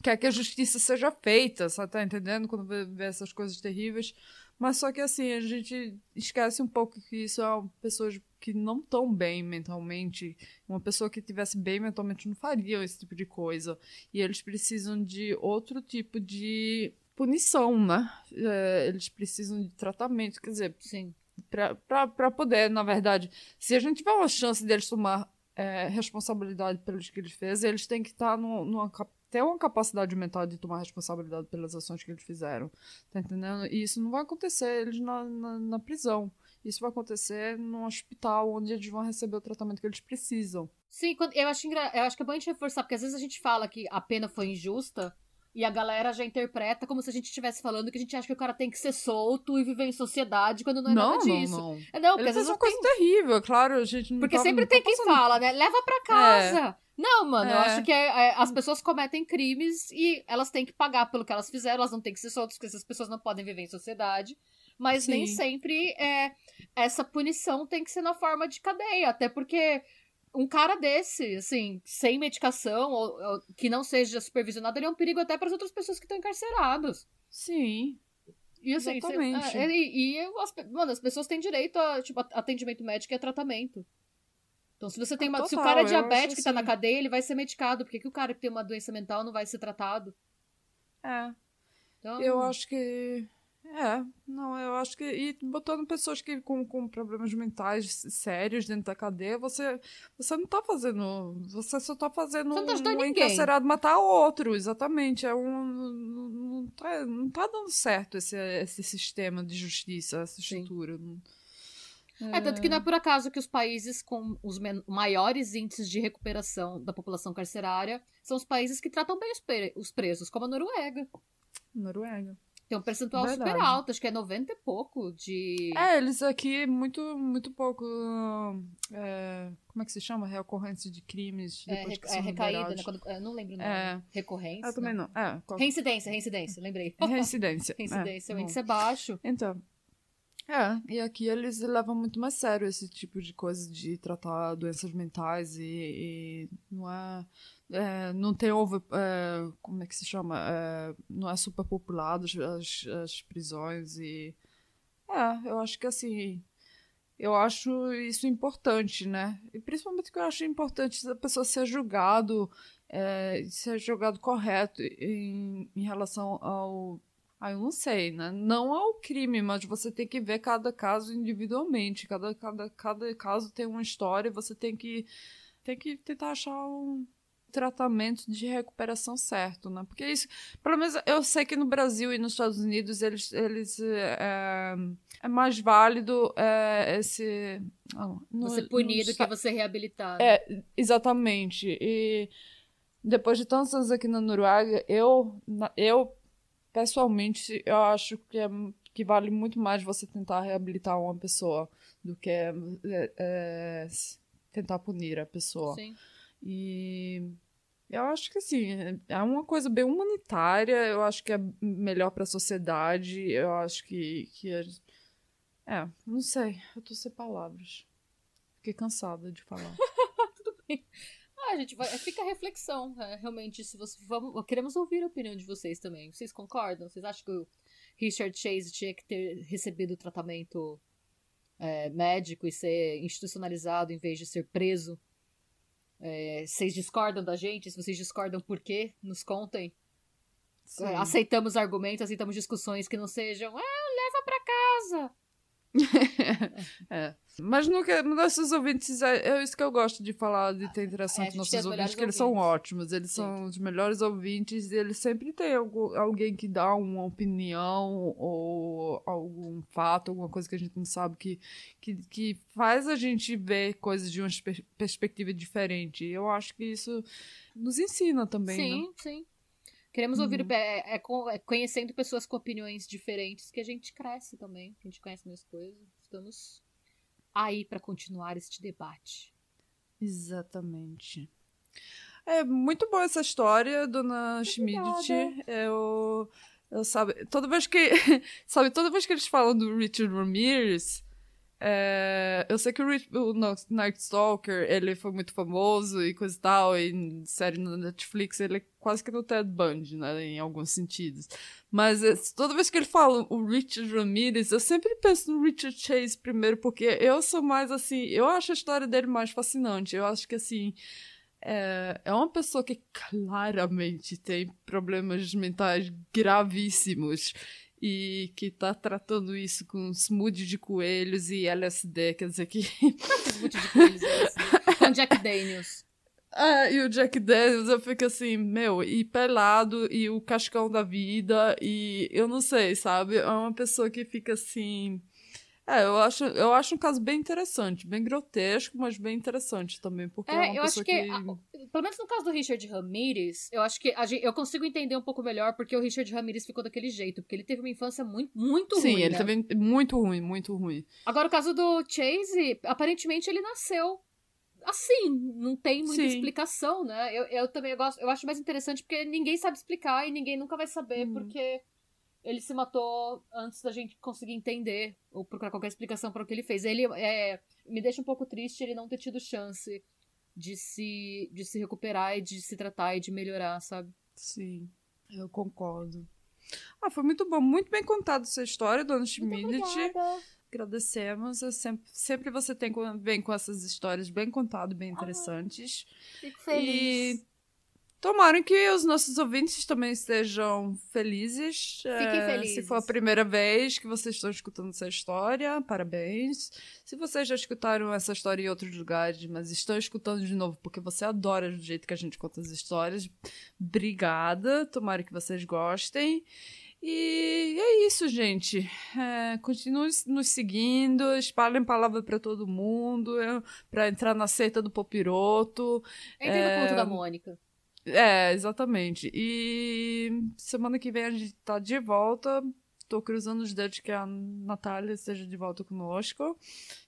quer que a justiça seja feita, você tá entendendo? Quando vê, vê, essas coisas terríveis. Mas só que assim, a gente esquece um pouco que isso é pessoas que não estão bem mentalmente. Uma pessoa que estivesse bem mentalmente não faria esse tipo de coisa. E eles precisam de outro tipo de punição, né? É, eles precisam de tratamento, quer dizer, Sim. Para poder, na verdade, se a gente tiver uma chance deles tomar é, responsabilidade pelos que eles fez, eles têm que estar no, numa ter uma capacidade mental de tomar responsabilidade pelas ações que eles fizeram, tá entendendo? E isso não vai acontecer eles na, na, na prisão. Isso vai acontecer num hospital onde eles vão receber o tratamento que eles precisam. Sim, eu acho, eu acho que é bom a gente reforçar, porque às vezes a gente fala que a pena foi injusta, e a galera já interpreta como se a gente estivesse falando que a gente acha que o cara tem que ser solto e viver em sociedade, quando não é não, nada disso. Não, não. É, não porque Ele às vezes uma coisa tem... terrível, claro, a gente não Porque tá, sempre não tem tá quem passando... fala, né? Leva pra casa. É. Não, mano, É. eu acho que é- é- as pessoas cometem crimes e elas têm que pagar pelo que elas fizeram, elas não têm que ser soltas, porque essas pessoas não podem viver em sociedade. Mas nem Sim. sempre é, essa punição tem que ser na forma de cadeia, até porque um cara desse, assim, sem medicação, ou, ou que não seja supervisionado, ele é um perigo até para as outras pessoas que estão encarceradas. Sim, E assim, Exatamente. é, e, e eu- as, mano, as pessoas têm direito a, tipo, atendimento médico e a tratamento. Então, se você tem Ah, uma. se o total, cara é diabético e tá na assim- cadeia, ele vai ser medicado. Por que, que o cara que tem uma doença mental não vai ser tratado? é. Então, Eu acho que. É, não, eu acho que. E botando pessoas que com, com problemas mentais sérios dentro da cadeia, você, você não tá fazendo. Você só tá fazendo Você não tá um ninguém. encarcerado matar outro, exatamente. É um. Não, tá, não tá dando certo esse, esse sistema de justiça, essa Sim. estrutura. Não- É, tanto que não é por acaso que os países com os maiores índices de recuperação da população carcerária são os países que tratam bem os, pre- os presos, como a Noruega. Noruega. Tem um percentual Verdade. super alto, acho que é 90 e pouco de. É, eles aqui, muito, muito pouco. é, como é que se chama? Reocorrência de crimes. É, Depois re- que é recaída, né? Quando, eu não lembro o nome. É. Recorrência? Eu também não. É, qual- Reincidência, reincidência, lembrei. Reincidência. Reincidência, é, o índice é baixo. Então. É, e aqui eles levam muito mais sério esse tipo de coisa de tratar doenças mentais e, e não é, é, não tem over, é, como é que se chama, É, não é super populado as, as, prisões e é, eu acho que assim, eu acho isso importante, né? E principalmente que eu acho importante a pessoa ser julgado, é, ser julgado correto em, em relação ao ah, eu não sei, né? Não ao crime, mas você tem que ver cada caso individualmente. Cada, cada, cada caso tem uma história e você tem que, tem que tentar achar um tratamento de recuperação certo, né? Porque isso, pelo menos eu sei que no Brasil e nos Estados Unidos eles, eles é, é mais válido é, esse não, no- Você punir nos do que você reabilitar. é, exatamente. E depois de tantos anos aqui na Noruega, eu, eu pessoalmente, eu acho que, é, que vale muito mais você tentar reabilitar uma pessoa do que é, é, tentar punir a pessoa. Sim. E eu acho que assim, é uma coisa bem humanitária, eu acho que é melhor para a sociedade, eu acho que, que é, é, não sei, eu tô sem palavras. Fiquei cansada de falar. Ah, gente, vai, fica a reflexão. é, realmente, se você. Vamos, queremos ouvir a opinião de vocês também. Vocês concordam? Vocês acham que o Richard Chase tinha que ter recebido tratamento é, médico e ser institucionalizado em vez de ser preso? É, vocês discordam da gente? Se vocês discordam, por quê? Nos contem. Sim. Aceitamos argumentos, aceitamos discussões que não sejam. Ah, leva pra casa. É. Mas que, nossos ouvintes, é, é isso que eu gosto de falar, de ter interação É, com nossos ouvintes, que eles são ótimos, eles Sim. são os melhores ouvintes, e eles sempre têm algu- alguém que dá uma opinião ou algum fato, alguma coisa que a gente não sabe, que, que, que faz a gente ver coisas de uma per- perspectiva diferente. E eu acho que isso nos ensina também, sim, né? sim. Queremos ouvir, Uhum. é, é co- é conhecendo pessoas com opiniões diferentes que a gente cresce também, a gente conhece mais coisas. Estamos aí pra continuar este debate. Exatamente. É muito boa essa história, dona Schmidt. Eu, eu sabe, toda vez que, sabe, toda vez que eles falam do Richard Ramirez, É, eu sei que o, Rich, o Night Stalker, ele foi muito famoso e coisa e tal, e série na Netflix ele é quase que no Ted Bundy, né, em alguns sentidos. Mas é, toda vez que ele fala o Richard Ramirez, eu sempre penso no Richard Chase primeiro, porque eu sou mais assim, eu acho a história dele mais fascinante. Eu acho que assim, é, é uma pessoa que claramente tem problemas mentais gravíssimos e que tá tratando isso com smoothie de coelhos e LSD, quer dizer que. smoothie de coelhos e LSD. Com Jack Daniels. É, e o Jack Daniels, eu fico assim, meu, e pelado, e o cascão da vida, e eu não sei, sabe? É uma pessoa que fica assim. É, eu acho, eu acho um caso bem interessante, bem grotesco, mas bem interessante também, porque é, é uma eu acho que, que... A, pelo menos no caso do Richard Ramirez, eu acho que a, eu consigo entender um pouco melhor porque o Richard Ramirez ficou daquele jeito, porque ele teve uma infância muito, muito Sim, ruim. Sim, ele né? teve muito ruim, muito ruim. Agora, o caso do Chase, aparentemente ele nasceu assim, não tem muita Sim. explicação, né? Eu, eu também gosto, eu acho mais interessante porque ninguém sabe explicar e ninguém nunca vai saber, hum. porque ele se matou antes da gente conseguir entender ou procurar qualquer explicação para o que ele fez. Ele é, me deixa um pouco triste ele não ter tido chance de se, de se recuperar e de se tratar e de melhorar, sabe? Sim, eu concordo. Ah, foi muito bom, muito bem contado essa história, Dona Schmidt. Agradecemos. sempre, sempre você tem, vem com essas histórias bem contadas, bem interessantes. Ah, fico feliz. E Tomara que os nossos ouvintes também estejam felizes. Fiquem é, felizes. Se for a primeira vez que vocês estão escutando essa história, parabéns. Se vocês já escutaram essa história em outros lugares, mas estão escutando de novo porque você adora o jeito que a gente conta as histórias, obrigada. Tomara que vocês gostem. E é isso, gente. É, continuem nos seguindo, espalhem palavra para todo mundo, é, para entrar na seita do Popiroto. Entre é, no culto da Mônica. É, exatamente. E semana que vem a gente tá de volta. Tô cruzando os dedos que a Natália esteja de volta conosco.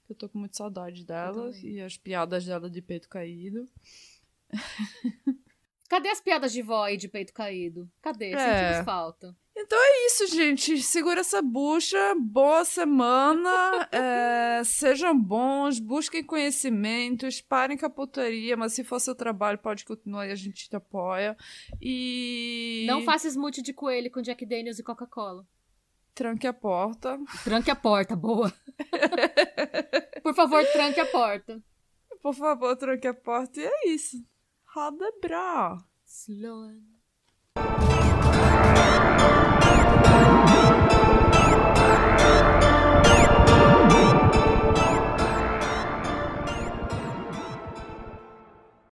Eu tô com muita saudade dela e as piadas dela de peito caído. Cadê as piadas de vó aí de peito caído? Cadê? É. Sentimos falta. Então é isso, gente. Segura essa bucha. Boa semana. é, sejam bons, busquem conhecimentos, parem com a putaria, mas se for seu trabalho, pode continuar e a gente te apoia. E. Não faça smoothie de coelho com Jack Daniels e Coca-Cola. Tranque a porta. Tranque a porta, boa. Por favor, tranque a porta. Por favor, tranque a porta. E é isso. Roda bra. Slow